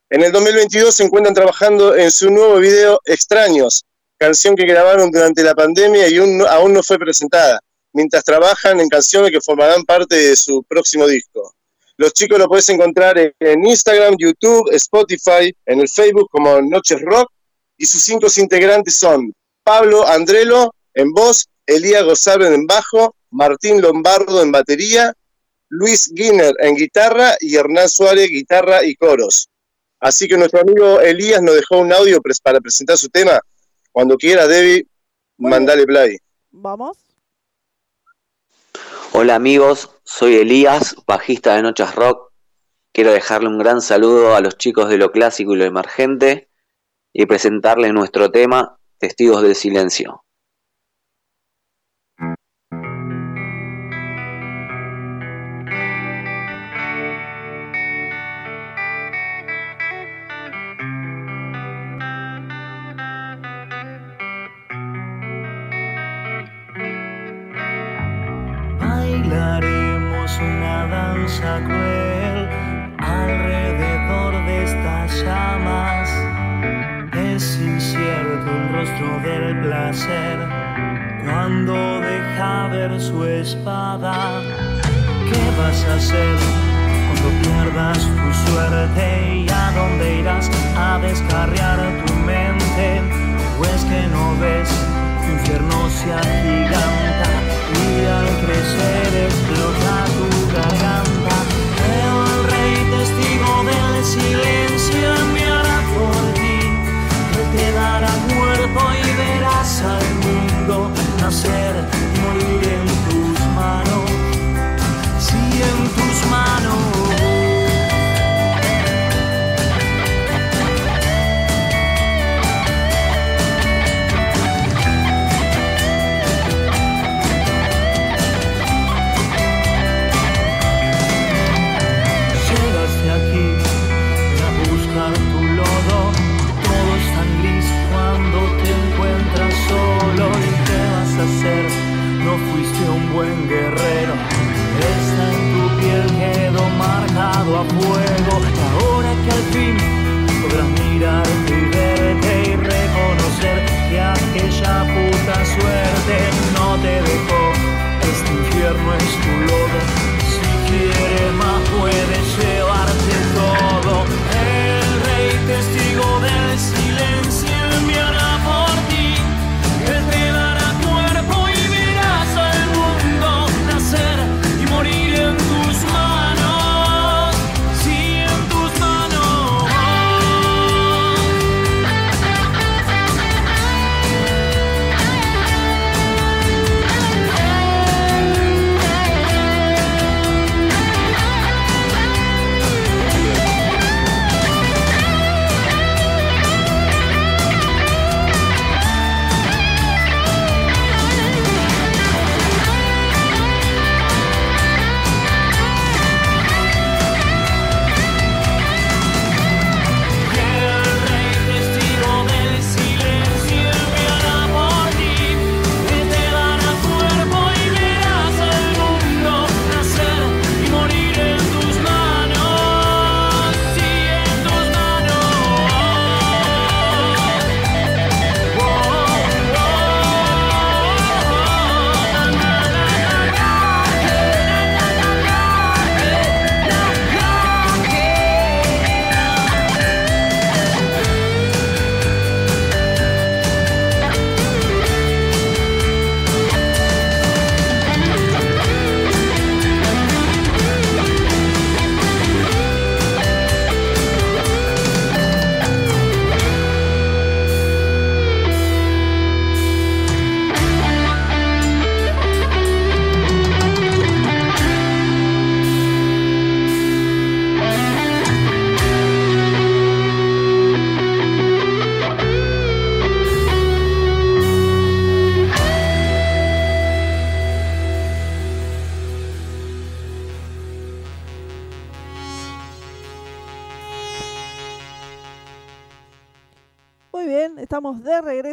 En el 2022 se encuentran trabajando en su nuevo video Extraños, canción que grabaron durante la pandemia y aún no, fue presentada, mientras trabajan en canciones que formarán parte de su próximo disco. Los chicos lo puedes encontrar en, Instagram, YouTube, Spotify, en el Facebook como Noches Rock y sus cinco integrantes son Pablo Andrelo en voz, Elías Gozabren en bajo, Martín Lombardo en batería, Luis Guiner en guitarra y Hernán Suárez guitarra y coros. Así que nuestro amigo Elías nos dejó un audio para presentar su tema. Cuando quiera, Debbie, mandale play. Vamos. Hola amigos, soy Elías, bajista de Noches Rock. Quiero dejarle un gran saludo a los chicos de lo clásico y lo emergente y presentarles nuestro tema Testigos del Silencio. Una danza cruel alrededor de estas llamas. Es incierto el rostro del placer cuando deja ver su espada. ¿Qué vas a hacer cuando pierdas tu suerte y a dónde irás a descarriar tu mente? ¿O es que no ves un infierno se agiganta y al crecer explota tu garganta? El rey testigo del silencio enviará por ti, él te dará cuerpo y verás al mundo nacer y morir en tus manos sí en tus manos. Buen guerrero. Esta en tu piel quedó marcado a fuego. Y ahora que al fin podrás mirarte y verte y reconocer que aquella puta suerte no te dejó. Este infierno es tu lodo. Si quieres más puedes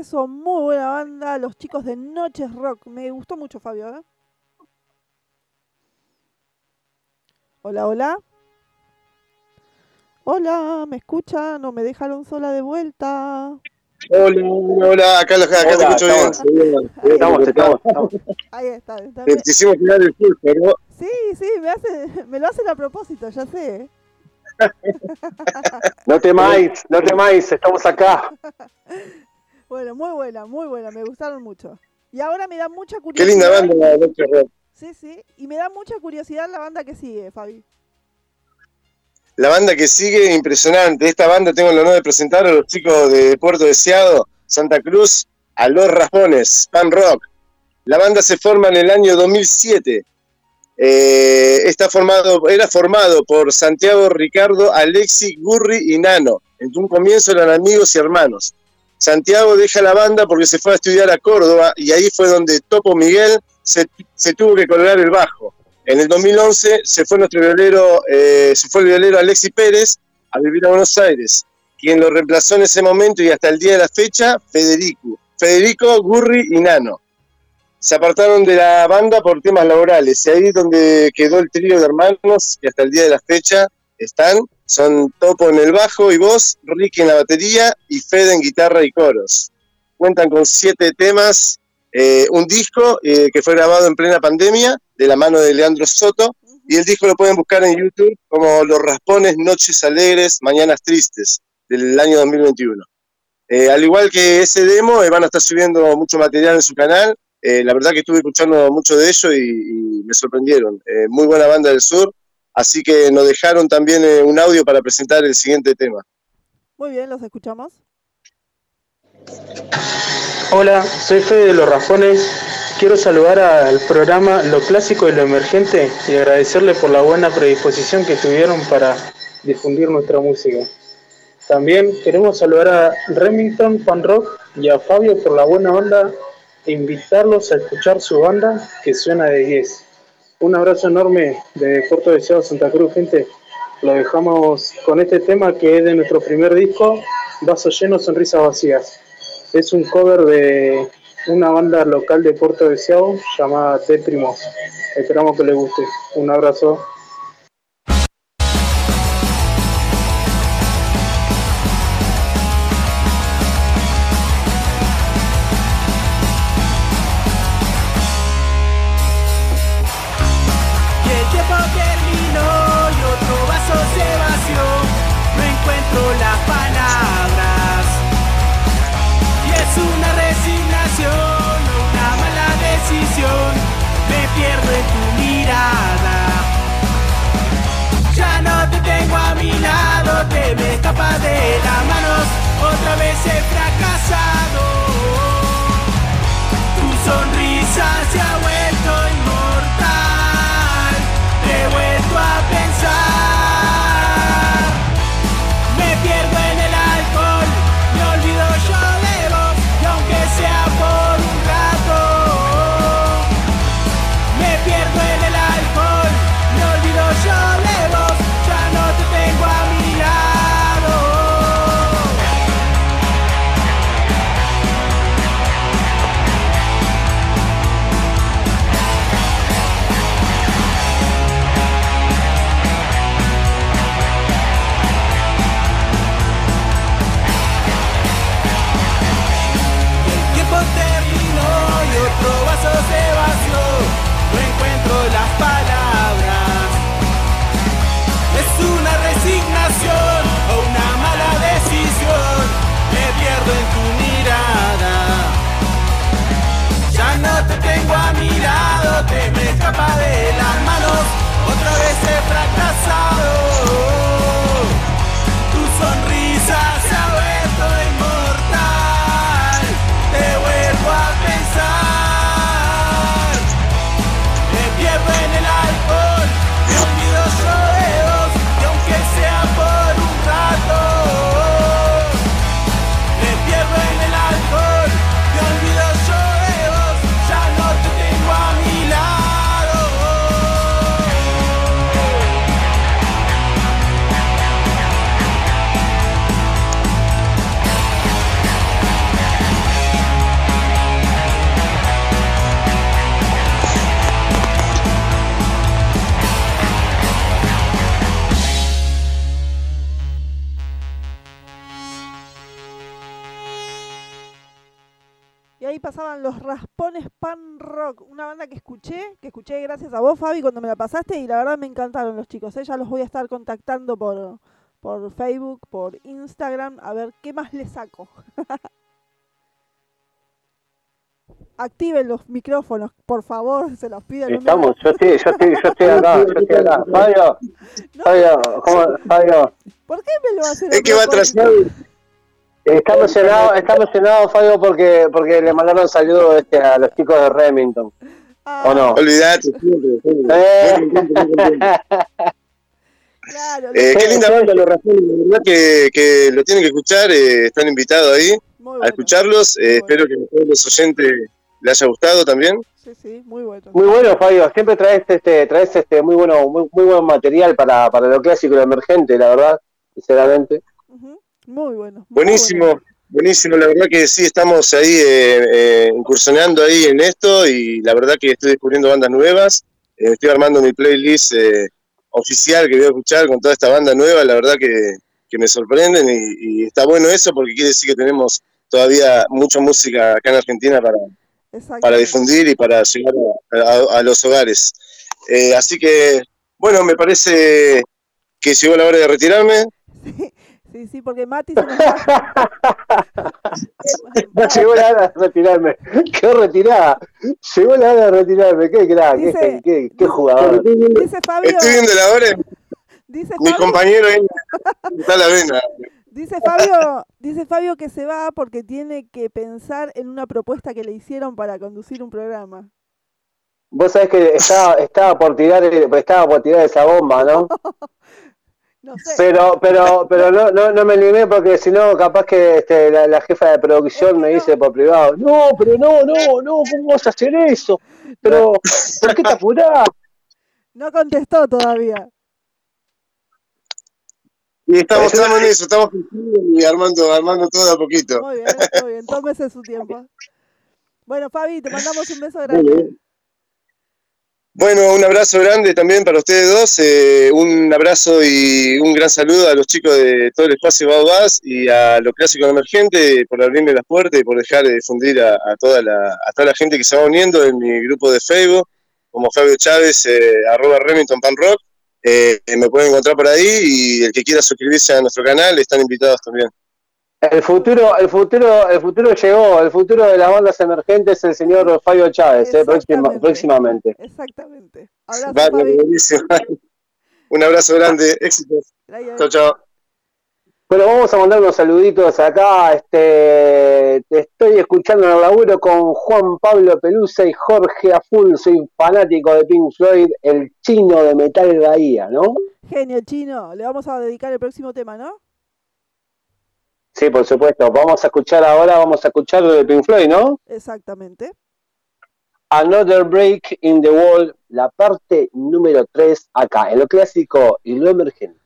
regreso. Muy buena banda, los chicos de Noches Rock. Me gustó mucho, Fabio. ¿eh? Hola, hola. Hola, ¿me escuchan? ¿No me dejaron sola de vuelta? Hola, hola, hola, acá, acá te escucho bien. estamos. Estamos, estamos, estamos. Ahí está. está. Te, te hicimos tirar el pulso, ¿no? Sí, sí, me, hace, me lo hacen a propósito, ya sé. No temáis, no temáis, estamos acá. Bueno, muy buena, muy buena, me gustaron mucho. Y ahora me da mucha Qué curiosidad. linda banda la Noche Rock. Sí, sí, y me da mucha curiosidad la banda que sigue, Fabi. La banda que sigue, impresionante. Esta banda tengo el honor de presentar a los chicos de Puerto Deseado, Santa Cruz, a Los Rajones, Pan Rock. La banda se forma en el año 2007. Eh, está formado, era formado por Santiago, Ricardo, Alexi, Gurri y Nano. En un comienzo eran amigos y hermanos. Santiago deja la banda porque se fue a estudiar a Córdoba y ahí fue donde Topo Miguel se, se tuvo que colgar el bajo. En el 2011 se fue nuestro violero, eh, se fue el violero Alexi Pérez a vivir a Buenos Aires. Quien lo reemplazó en ese momento y hasta el día de la fecha, Federico. Federico, Gurri y Nano. Se apartaron de la banda por temas laborales y ahí es donde quedó el trío de hermanos que hasta el día de la fecha están. Son Topo en el bajo y voz, Ricky en la batería y Fede en guitarra y coros. Cuentan con siete temas, eh, un disco eh, que fue grabado en plena pandemia de la mano de Leandro Soto y el disco lo pueden buscar en YouTube como Los Raspones, Noches Alegres, Mañanas Tristes del año 2021. Eh, al igual que ese demo, van a estar subiendo mucho material en su canal. La verdad que estuve escuchando mucho de ello y, y me sorprendieron. Muy buena banda del sur, así que nos dejaron también eh, un audio para presentar el siguiente tema. Muy bien, los escuchamos. Hola, soy Fede de los Rafones. Quiero saludar al programa Lo Clásico y lo Emergente y agradecerle por la buena predisposición que tuvieron para difundir nuestra música. También queremos saludar a Remington Pan Rock y a Fabio por la buena onda e invitarlos a escuchar su banda que suena de 10. Un abrazo enorme de Puerto Deseado, Santa Cruz, gente. Lo dejamos con este tema que es de nuestro primer disco, Vaso Lleno, Sonrisas Vacías. Es un cover de una banda local de Puerto Deseado llamada T Primos. Esperamos que les guste. Un abrazo. Otra vez he fracasado. Gracias a vos, Fabi, cuando me la pasaste, y la verdad me encantaron los chicos. ¿eh? Ya los voy a estar contactando por, por Facebook, por Instagram, a ver qué más les saco. Activen los micrófonos, por favor, se los pido. no me Estamos, yo estoy, yo estoy, yo estoy acá, yo estoy acá. Fabio, Fabio, ¿cómo, Fabio? ¿Por qué me lo hacen Es que va atrasado. Está emocionado, está emocionado Fabio porque, porque le mandaron saludos este, a los chicos de Remington, Ah, ¿o no? Olvidate, siempre, siempre. Eh. Muy contento, muy contento. Claro, Eh, qué linda banda los razones, la verdad que, que lo tienen que escuchar, eh, están invitados ahí muy a bueno. escucharlos. Eh, Muy espero que a todos los oyentes les haya gustado también. Sí, sí, muy bueno. Muy bueno, Fabio, siempre traes este, traes este muy bueno, muy, muy buen material para, para lo clásico y lo emergente, la verdad, sinceramente. Ujú, Muy bueno. muy Buenísimo, bueno. Buenísimo, la verdad que sí, estamos ahí eh, eh, incursionando ahí en esto y la verdad que estoy descubriendo bandas nuevas. Eh, estoy armando mi playlist eh, oficial que voy a escuchar con toda esta banda nueva, la verdad que, que me sorprenden y, y está bueno eso porque quiere decir que tenemos todavía mucha música acá en Argentina para, para difundir y para llegar a, a- a los hogares. Así que, bueno, me parece que llegó la hora de retirarme. Sí, sí, porque Mati se nos va. Llegó la hora de retirarme. Qué retirada. Llegó la hora de retirarme. Qué crack, qué, Dice- qué, qué jugador. Dice Fabio, Estoy viendo la hora, dice mi Fabio, compañero ahí está la vena. dice Fabio, dice Fabio que se va porque tiene que pensar en una propuesta que le hicieron para conducir un programa. Vos sabés que estaba, estaba por tirar estaba por tirar esa bomba, ¿no? No sé. Pero, pero, pero no, no, no me animé porque si no, capaz que este, la, la jefa de producción me dice por privado, no, pero no, no, no, ¿cómo vas a hacer eso? Pero, ¿por qué te apurás? No contestó todavía. Y estamos, estamos en eso, estamos y armando, armando todo de a poquito. Muy bien, muy bien. Tómese su tiempo. Bueno, Fabi, te mandamos un beso grande. Bueno, un abrazo grande también para ustedes dos, eh, un abrazo y un gran saludo a los chicos de todo el espacio Baobás y a los clásicos emergentes por abrirme las puertas y por dejar de difundir a, a toda la, a toda la gente que se va uniendo en mi grupo de Facebook, como Fabio Chávez, eh, arroba Remington Pan Rock, eh, me pueden encontrar por ahí y el que quiera suscribirse a nuestro canal están invitados también. El futuro, el futuro, el futuro llegó, el futuro de las bandas emergentes es el señor Fabio Chávez, eh, próxima- próximamente. Exactamente. Abrazo, Vale, un abrazo grande, éxitos. Chao, chao. Bueno, vamos a mandar unos saluditos acá. Este, te estoy escuchando en el laburo con Juan Pablo Pelusa y Jorge Aful. Soy fanático de Pink Floyd, el chino de Metal Bahía, ¿no? Genio chino. Le vamos a dedicar el próximo tema, ¿no? Sí, por supuesto. Vamos a escuchar ahora, vamos a escuchar lo de Pink Floyd, ¿no? Exactamente. Another Break in the Wall, la parte número 3 acá, en lo clásico y lo emergente.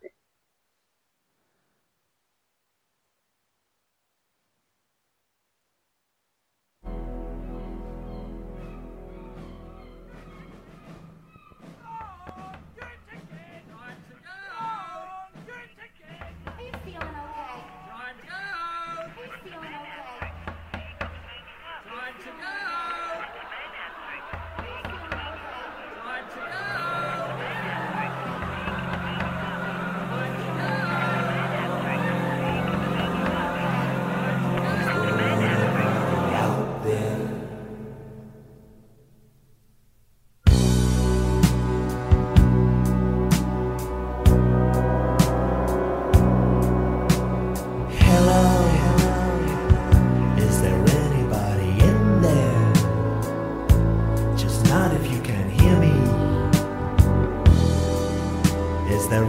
There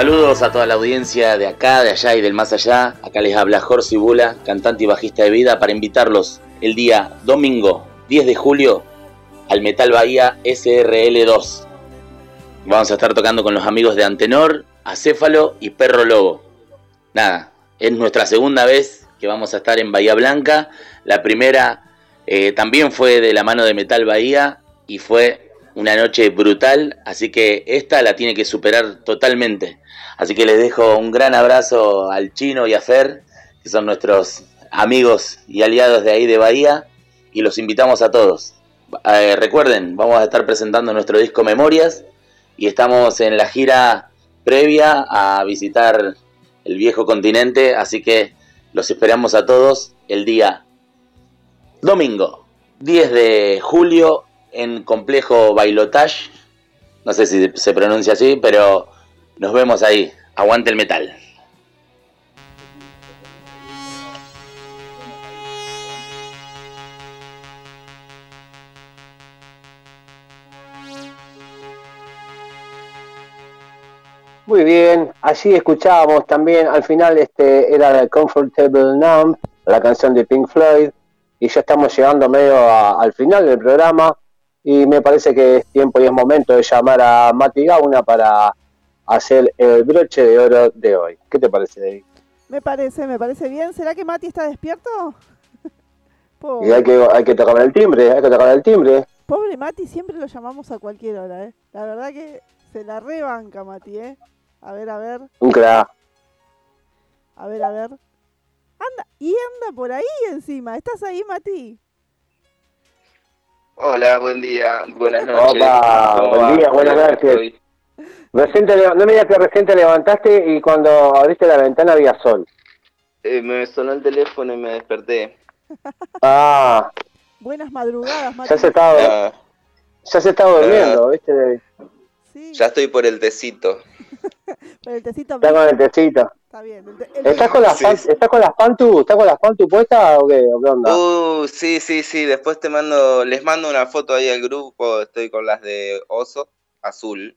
Saludos a toda la audiencia de acá, de allá y del más allá. Acá les habla Jorge Bula, cantante y bajista de vida, para invitarlos el día domingo 10 de julio al Metal Bahía SRL2. Vamos a estar tocando con los amigos de Antenor, Acéfalo y Perro Lobo. Nada, es nuestra segunda vez que vamos a estar en Bahía Blanca. La primera eh, también fue de la mano de Metal Bahía y fue una noche brutal, así que esta la tiene que superar totalmente. Así que les dejo un gran abrazo al Chino y a Fer, que son nuestros amigos y aliados de ahí de Bahía, y los invitamos a todos. Eh, recuerden, vamos a estar presentando nuestro disco Memorias y estamos en la gira previa a visitar el viejo continente, así que los esperamos a todos el día domingo 10 de julio en Complejo Bailotage. No sé si se pronuncia así, pero nos vemos ahí. Aguante el metal. Muy bien, allí escuchábamos también, al final este era Comfortable Numb, la canción de Pink Floyd, y ya estamos llegando medio al final del programa, y me parece que es tiempo y es momento de llamar a Mati Gauna para hacer el broche de oro de hoy. ¿Qué te parece, David? Me parece, me parece bien. ¿Será que Mati está despierto? Pobre, Y hay que, hay que tocar el timbre, hay que tocar el timbre. pobre Mati, siempre lo llamamos a cualquier hora, ¿eh? La verdad que se la rebanca Mati, ¿eh? A ver, a ver, Un crack. a ver, a ver. Anda, y anda por ahí encima. ¿Estás ahí, Mati? Hola, buen día, buenas noches. Opa, ¿Cómo buen día, buenas noches. Recién te no me digas que recién te levantaste y cuando abriste la ventana había sol. Eh, me sonó el teléfono y me desperté. Ah, Buenas madrugadas, Mati. ya se estaba, Ah, ya se estaba durmiendo, ¿viste? Sí, ya estoy por el tecito. pero el tecito Está con el tecito. está bien. el te- el- ¿Estás con las Sí, pan-. ¿Estás con las pantu? ¿Estás con las pantu puestas o qué? ¿O qué onda? Uh, sí, sí, sí. Después te mando, les mando una foto ahí al grupo. Estoy con las de oso azul,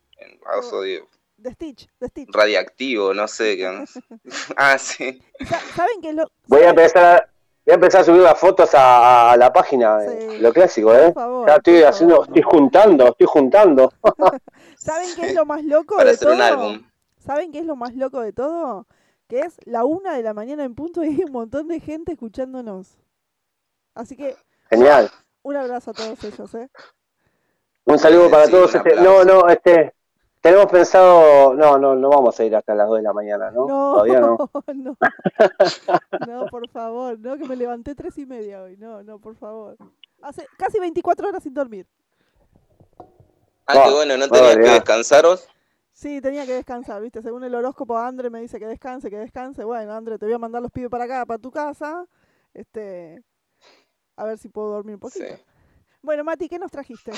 oso de- de Stitch, de Stitch. radiactivo, no sé qué. onda. ah, sí. Sa- ¿Saben qué es lo Voy a empezar a, voy a empezar a subir las fotos a, a la página Sí. lo clásico, ¿eh? Por favor, Ya estoy por haciendo, favor. estoy juntando, estoy juntando. ¿Saben qué es lo más loco Para de hacer todo? un álbum. ¿Saben qué es lo más loco de todo? Que es la una de la mañana en punto y hay un montón de gente escuchándonos. Así que Genial. un abrazo a todos ellos, ¿eh? Un saludo para Sí, todos. Este, no, no, este, tenemos pensado, no, no, no vamos a ir hasta las 2 de la mañana, ¿no? No, Todavía no. no. No, por favor, no, que me levanté tres y media hoy. No, no, por favor. Hace casi 24 horas sin dormir. Ah, Ah, qué bueno, ¿no tenías que descansaros? Sí, tenía que descansar, ¿viste? Según el horóscopo, Andre me dice que descanse, que descanse. Bueno, Andre, te voy a mandar los pibes para acá, para tu casa. Este, a ver si puedo dormir un poquito. Sí. Bueno, Mati, ¿qué nos trajiste?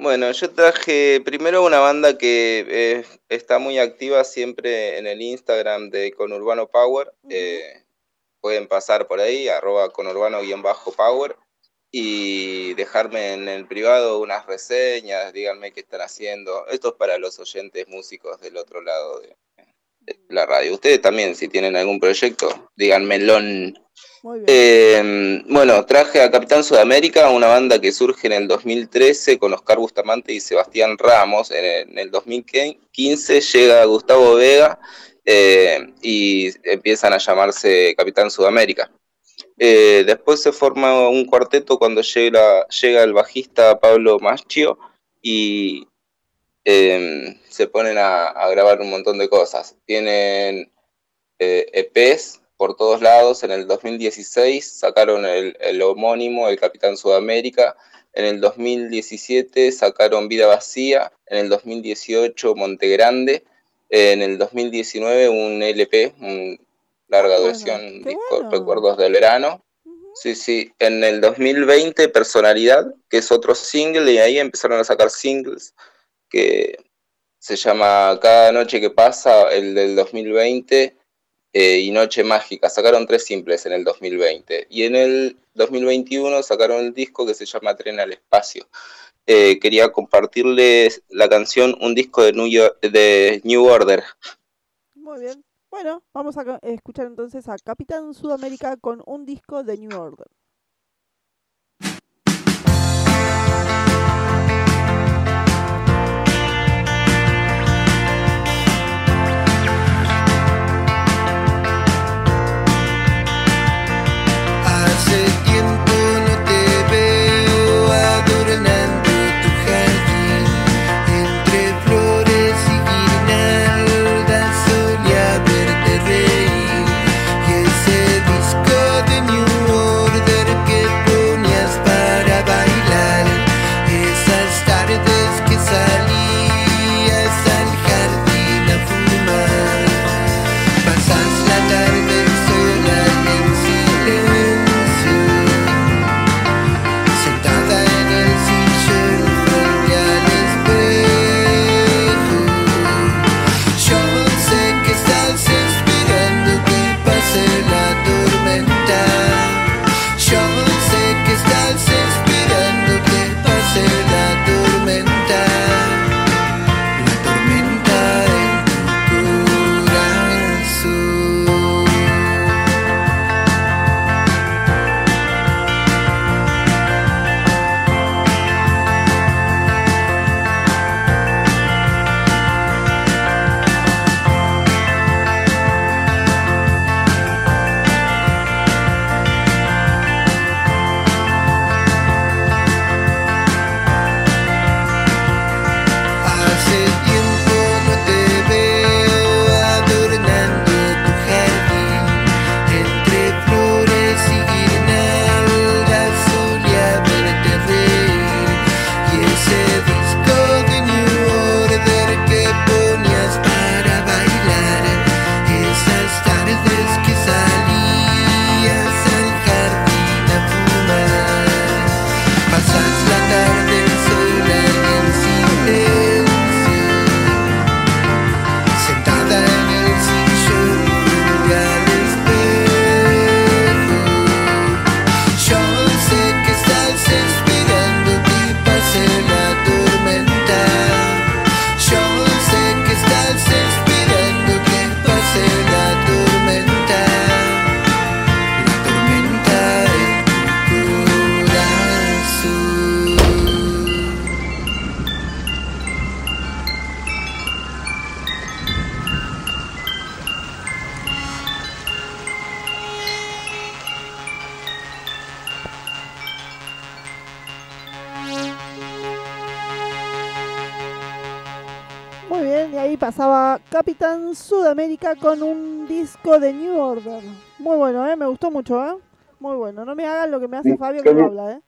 Bueno, yo traje primero una banda que eh, está muy activa siempre en el Instagram de Conurbano Power. eh, pueden pasar por ahí, arroba conurbano-power, y dejarme en el privado unas reseñas, díganme qué están haciendo. Esto es para los oyentes músicos del otro lado de, de la radio. Ustedes también, si tienen algún proyecto, díganmelo. Eh, bueno, traje a Capitán Sudamérica, una banda que surge en el 2013 con Oscar Bustamante y Sebastián Ramos. En el, en el 2015 llega Gustavo Vega eh, y empiezan a llamarse Capitán Sudamérica. Eh, después se forma un cuarteto cuando llega, llega el bajista Pablo Maschio y eh, se ponen a, a grabar un montón de cosas. Tienen eh, EPs por todos lados. En el 2016 sacaron el, el homónimo, el Capitán Sudamérica. En el 2017 sacaron Vida Vacía. En el 2018 Monte Grande. En el 2019 un LP, un larga duración, qué disco bueno. Recuerdos del Verano. Sí, sí. En el 2020 Personalidad, que es otro single, y ahí empezaron a sacar singles que se llama Cada noche que pasa, el del 2020, eh, y Noche Mágica. Sacaron tres simples en el 2020. Y en el 2021 sacaron el disco que se llama Tren al Espacio. Eh, quería compartirles la canción Un disco de New, de New Order. Muy bien. Bueno, vamos a escuchar entonces a Capitán Sudamérica con un disco de New Order. Hace Sí, Fabio que no habla, ¿eh?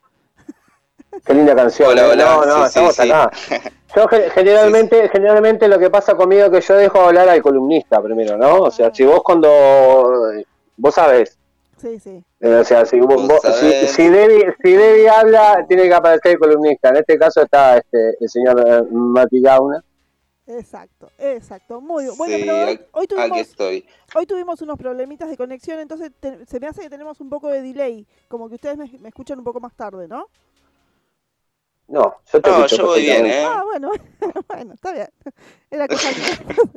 Qué linda canción. Hola, ¿eh? hola, No, no, sí, sí, estamos sí. acá. Yo ge- generalmente, generalmente lo que pasa conmigo es que yo dejo hablar al columnista primero, ¿no? O sea, si vos cuando vos sabés, Sí, sí. eh, o sea, si vos, Vos si, si Debbie, si Debbie habla, tiene que aparecer el columnista. En este caso está este el señor eh, Mati Gauna. Exacto, exacto. Muy bien. Bueno, Sí, pero hoy, aquí tuvimos, estoy. hoy tuvimos unos problemitas de conexión, entonces te- se me hace que tenemos un poco de delay. Como que ustedes me, me escuchan un poco más tarde, ¿no? No, yo te No, escucho yo voy bien. ¿eh? Ah, bueno, bueno, está bien. Era cosa.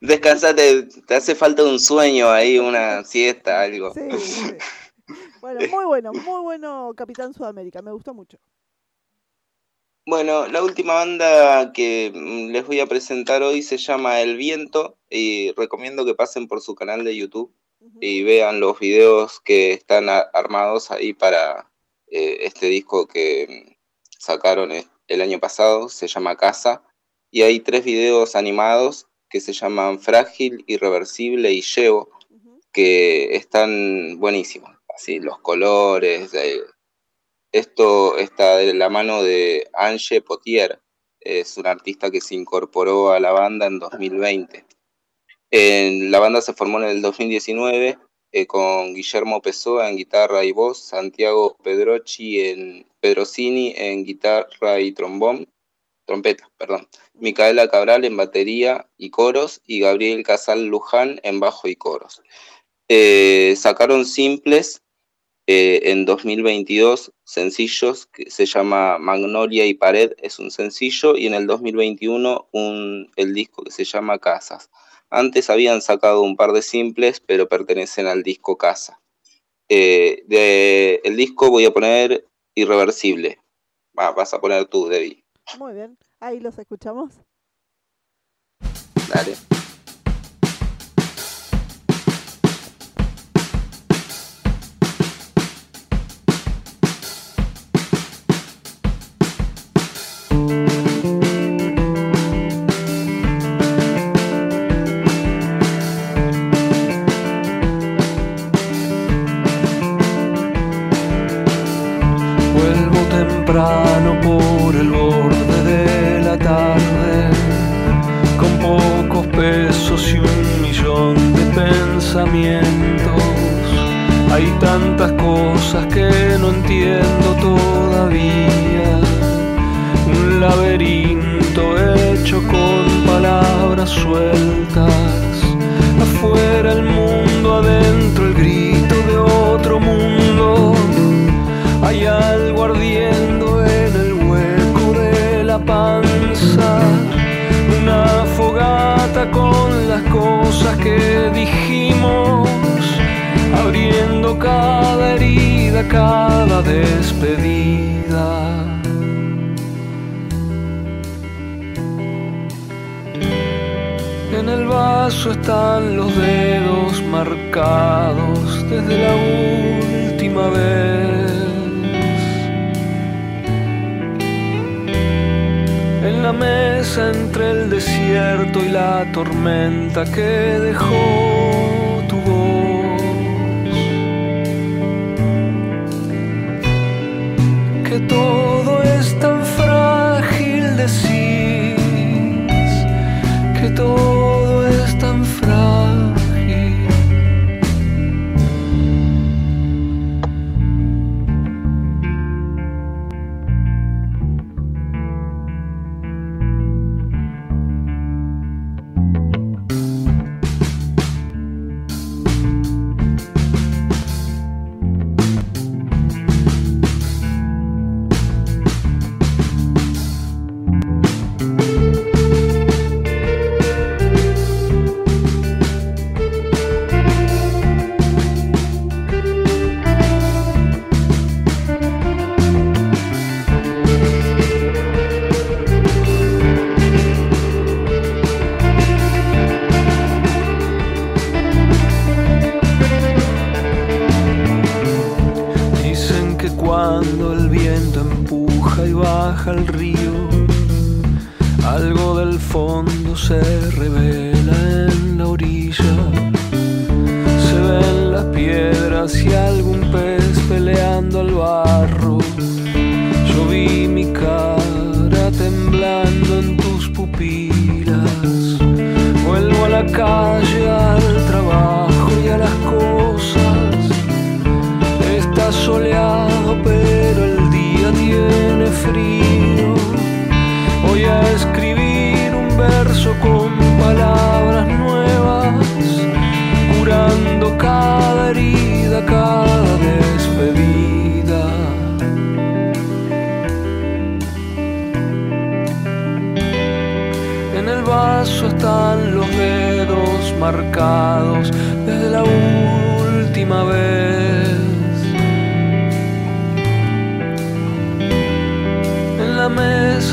Descansate, te hace falta un sueño ahí, una siesta, algo. Sí, sí. Bueno, muy bueno, muy bueno Capitán Sudamérica, me gustó mucho. Bueno, la última banda que mm, les voy a presentar hoy se llama El Viento y recomiendo que pasen por su canal de YouTube y vean los videos que están armados ahí para eh, este disco que mm, sacaron e- el año pasado, se llama Casa, y hay tres videos animados que se llaman Frágil, Irreversible y Llevo, que están buenísimos, así los colores, eh, esto está de la mano de Ange Potier, es un artista que se incorporó a la banda en 2020. En- la banda se formó en el 2019 eh, con Guillermo Pessoa en guitarra y voz, Santiago Pedrochi en Pedrocini en guitarra y trombón, trompeta, perdón, Micaela Cabral en batería y coros y Gabriel Casal Luján en bajo y coros. Eh, sacaron simples eh, en 2022 sencillos que se llama Magnolia y Pared, es un sencillo, y en el 2021 un, el disco que se llama Casas. Antes habían sacado un par de simples, pero pertenecen al disco Casa. Eh, de el disco voy a poner Irreversible. Va, vas a poner tú, Debbie. Muy bien, ahí los escuchamos. Dale.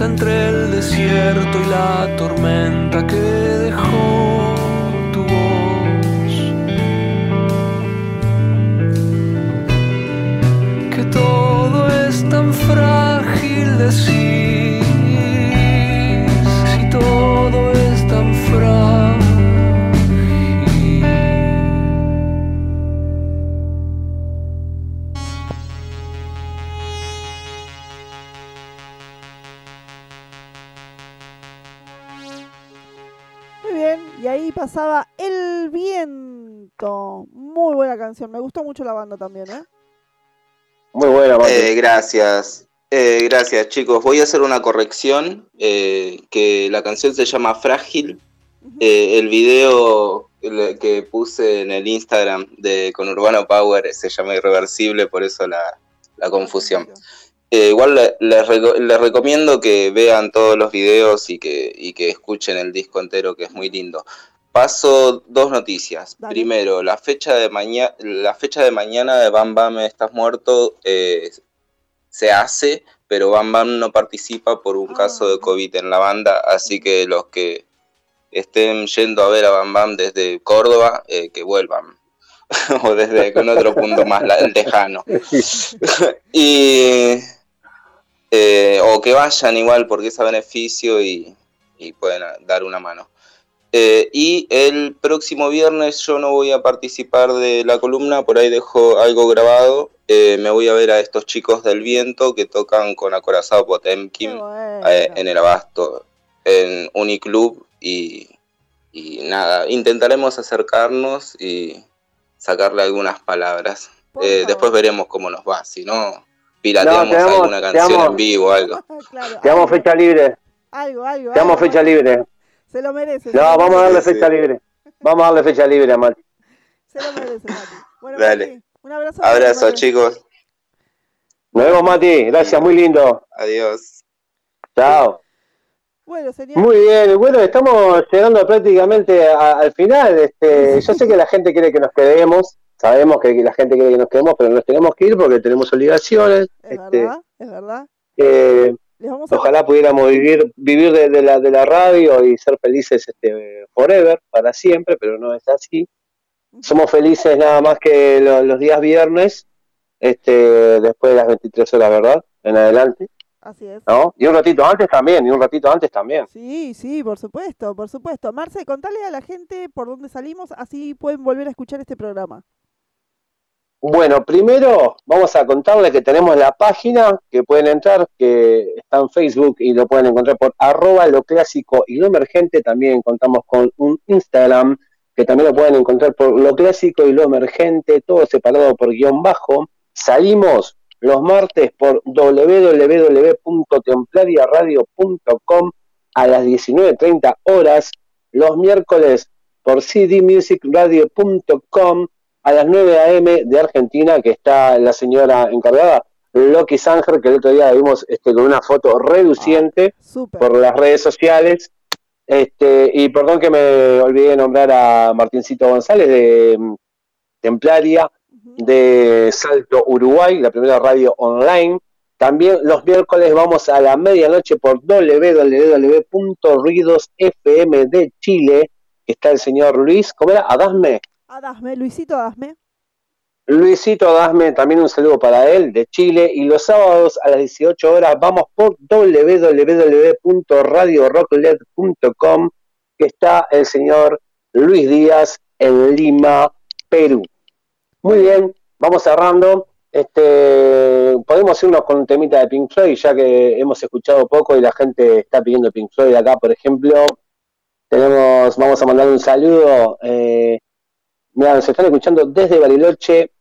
Entre el desierto y la tormenta que dejó tu voz. Que todo es tan frágil decir. Si todo es tan frágil. Pasaba El Viento. Muy buena canción, me gustó mucho la banda también, ¿eh? Muy buena. Eh, gracias. Eh, gracias, chicos. Voy a hacer una corrección. eh, que la canción se llama Frágil. Eh, el video que puse en el Instagram de con Urbano Power se llama Irreversible, por eso la, la confusión. Eh, igual le- les, les recomiendo que vean todos los videos y que, y que escuchen el disco entero, que es muy lindo. Paso dos noticias. Primero, la fecha de mañana, la fecha de mañana de Bam Bam Estás Muerto eh, se hace, pero Bam Bam no participa por un caso de COVID en la banda, así que los que estén yendo a ver a Bam Bam desde Córdoba, eh, que vuelvan. o desde con otro punto más lejano. y eh, o que vayan igual porque es a beneficio y, y pueden dar una mano. Eh, y el próximo viernes yo no voy a participar de la columna, por ahí dejo algo grabado. Eh, me voy a ver a estos chicos del viento que tocan con Acorazado Potemkin eh, en el Abasto, en Uniclub y, y nada, intentaremos acercarnos y sacarle algunas palabras. Eh, después veremos cómo nos va, si no, pirateamos No, te damos- alguna canción damos- en vivo o algo. Te damos fecha libre. Algo, algo. Te damos fecha libre. Se lo merece. No, vamos a darle fecha libre. Vamos a darle fecha libre a Mati. Se lo merece, Mati. Bueno, Dale. Mati, un abrazo. Abrazo, Mati. chicos. Nos vemos, Mati. Gracias, muy lindo. Adiós. Chao. Bueno, señor. Muy bien, bueno, estamos llegando prácticamente a- al final. Este, yo sé que la gente quiere que nos quedemos, sabemos que la gente quiere que nos quedemos, pero nos tenemos que ir porque tenemos obligaciones. Es Este, verdad, es verdad. eh, Les vamos a... ojalá pudiéramos vivir vivir de, de la, de la radio y ser felices este, forever, para siempre, pero no es así. Somos felices nada más que lo- los días viernes, este, después de las 23 horas, ¿verdad? En adelante, Así es. ¿no? Y un ratito antes también, y un ratito antes también. Sí, sí, por supuesto, por supuesto. Marce, contale a la gente por dónde salimos, así pueden volver a escuchar este programa. Bueno, primero vamos a contarles que tenemos la página que pueden entrar, que está en Facebook y lo pueden encontrar por arroba lo clásico y lo emergente. También contamos con un Instagram que también lo pueden encontrar por lo clásico y lo emergente, todo separado por guion bajo. Salimos los martes por www.templariaradio.com a las 19.30 horas, los miércoles por cdmusicradio.com a las 9 a.m. de Argentina, que está la señora encargada, Loki Sanger, que el otro día vimos este, con una foto reluciente por las redes sociales. Este, y perdón que me olvidé de nombrar a Martincito González de mm, Templaria, de Salto Uruguay, la primera radio online. También los miércoles vamos a la medianoche por www.ruidosfm de Chile, que está el señor Luis, ¿cómo era? Adasme. Adasme, Luisito Adasme. Luisito Adasme, también un saludo para él, de Chile. Y los sábados a las 18 horas vamos por www.radiorocklet.com que está el señor Luis Díaz en Lima, Perú. Muy bien, vamos cerrando. Este, podemos irnos con un temita de Pink Floyd, ya que hemos escuchado poco y la gente está pidiendo Pink Floyd acá, por ejemplo. Tenemos, vamos a mandar un saludo. Eh, mira, nos están escuchando desde Bariloche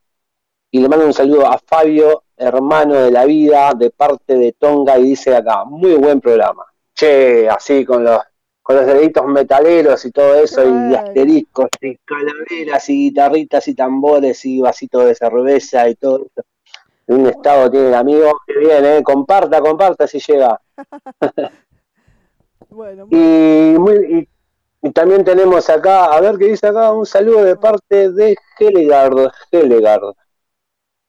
y le mando un saludo a Fabio, hermano de la vida, de parte de Tonga, y dice acá, muy buen programa. Che, así con los con los deditos metaleros y todo eso, y asteriscos, y calaveras, y guitarritas, y tambores, y vasitos de cerveza, y todo eso. Un estado tiene el amigo, que viene, comparta, comparta si llega. Bueno, Y, muy- y- y también tenemos acá, a ver qué dice acá, un saludo de parte de Helegard, Helegard.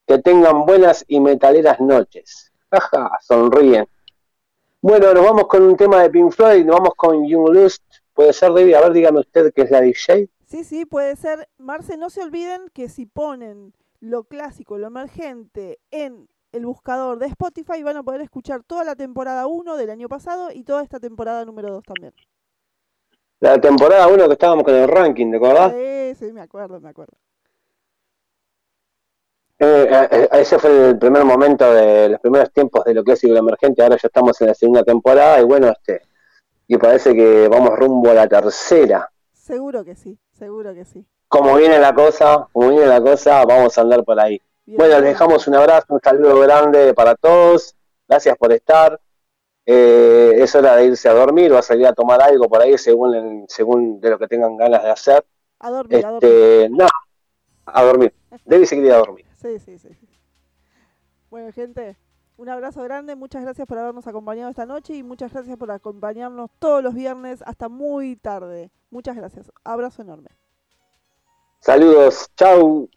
Que tengan buenas y metaleras noches. Jaja, sonríen. Bueno, nos vamos con un tema de Pink Floyd, nos vamos con Young Lust. Puede ser, David, a ver, dígame usted que es la DJ. Sí, sí, puede ser. Marce, no se olviden que si ponen lo clásico, lo emergente en el buscador de Spotify van a poder escuchar toda la temporada 1 del año pasado y toda esta temporada número 2 también. La temporada 1 que estábamos con el ranking, ¿te acordás? Sí, sí, me acuerdo, me acuerdo. Eh, eh, ese fue el primer momento de los primeros tiempos de lo clásico y lo emergente. Ahora ya estamos en la segunda temporada y bueno, este, y parece que vamos rumbo a la tercera. Seguro que sí, seguro que sí. Como viene la cosa, como viene la cosa, vamos a andar por ahí. Bueno, les dejamos un abrazo, un saludo grande para todos. Gracias por estar. Eh, es hora de irse a dormir o a salir a tomar algo por ahí según el- según de lo que tengan ganas de hacer. A dormir, a dormir. Este, no, a dormir. Debe se quería dormir. Sí, sí, sí. sí. Bueno, gente, un abrazo grande. Muchas gracias por habernos acompañado esta noche y muchas gracias por acompañarnos todos los viernes hasta muy tarde. Muchas gracias. Abrazo enorme. Saludos, chau.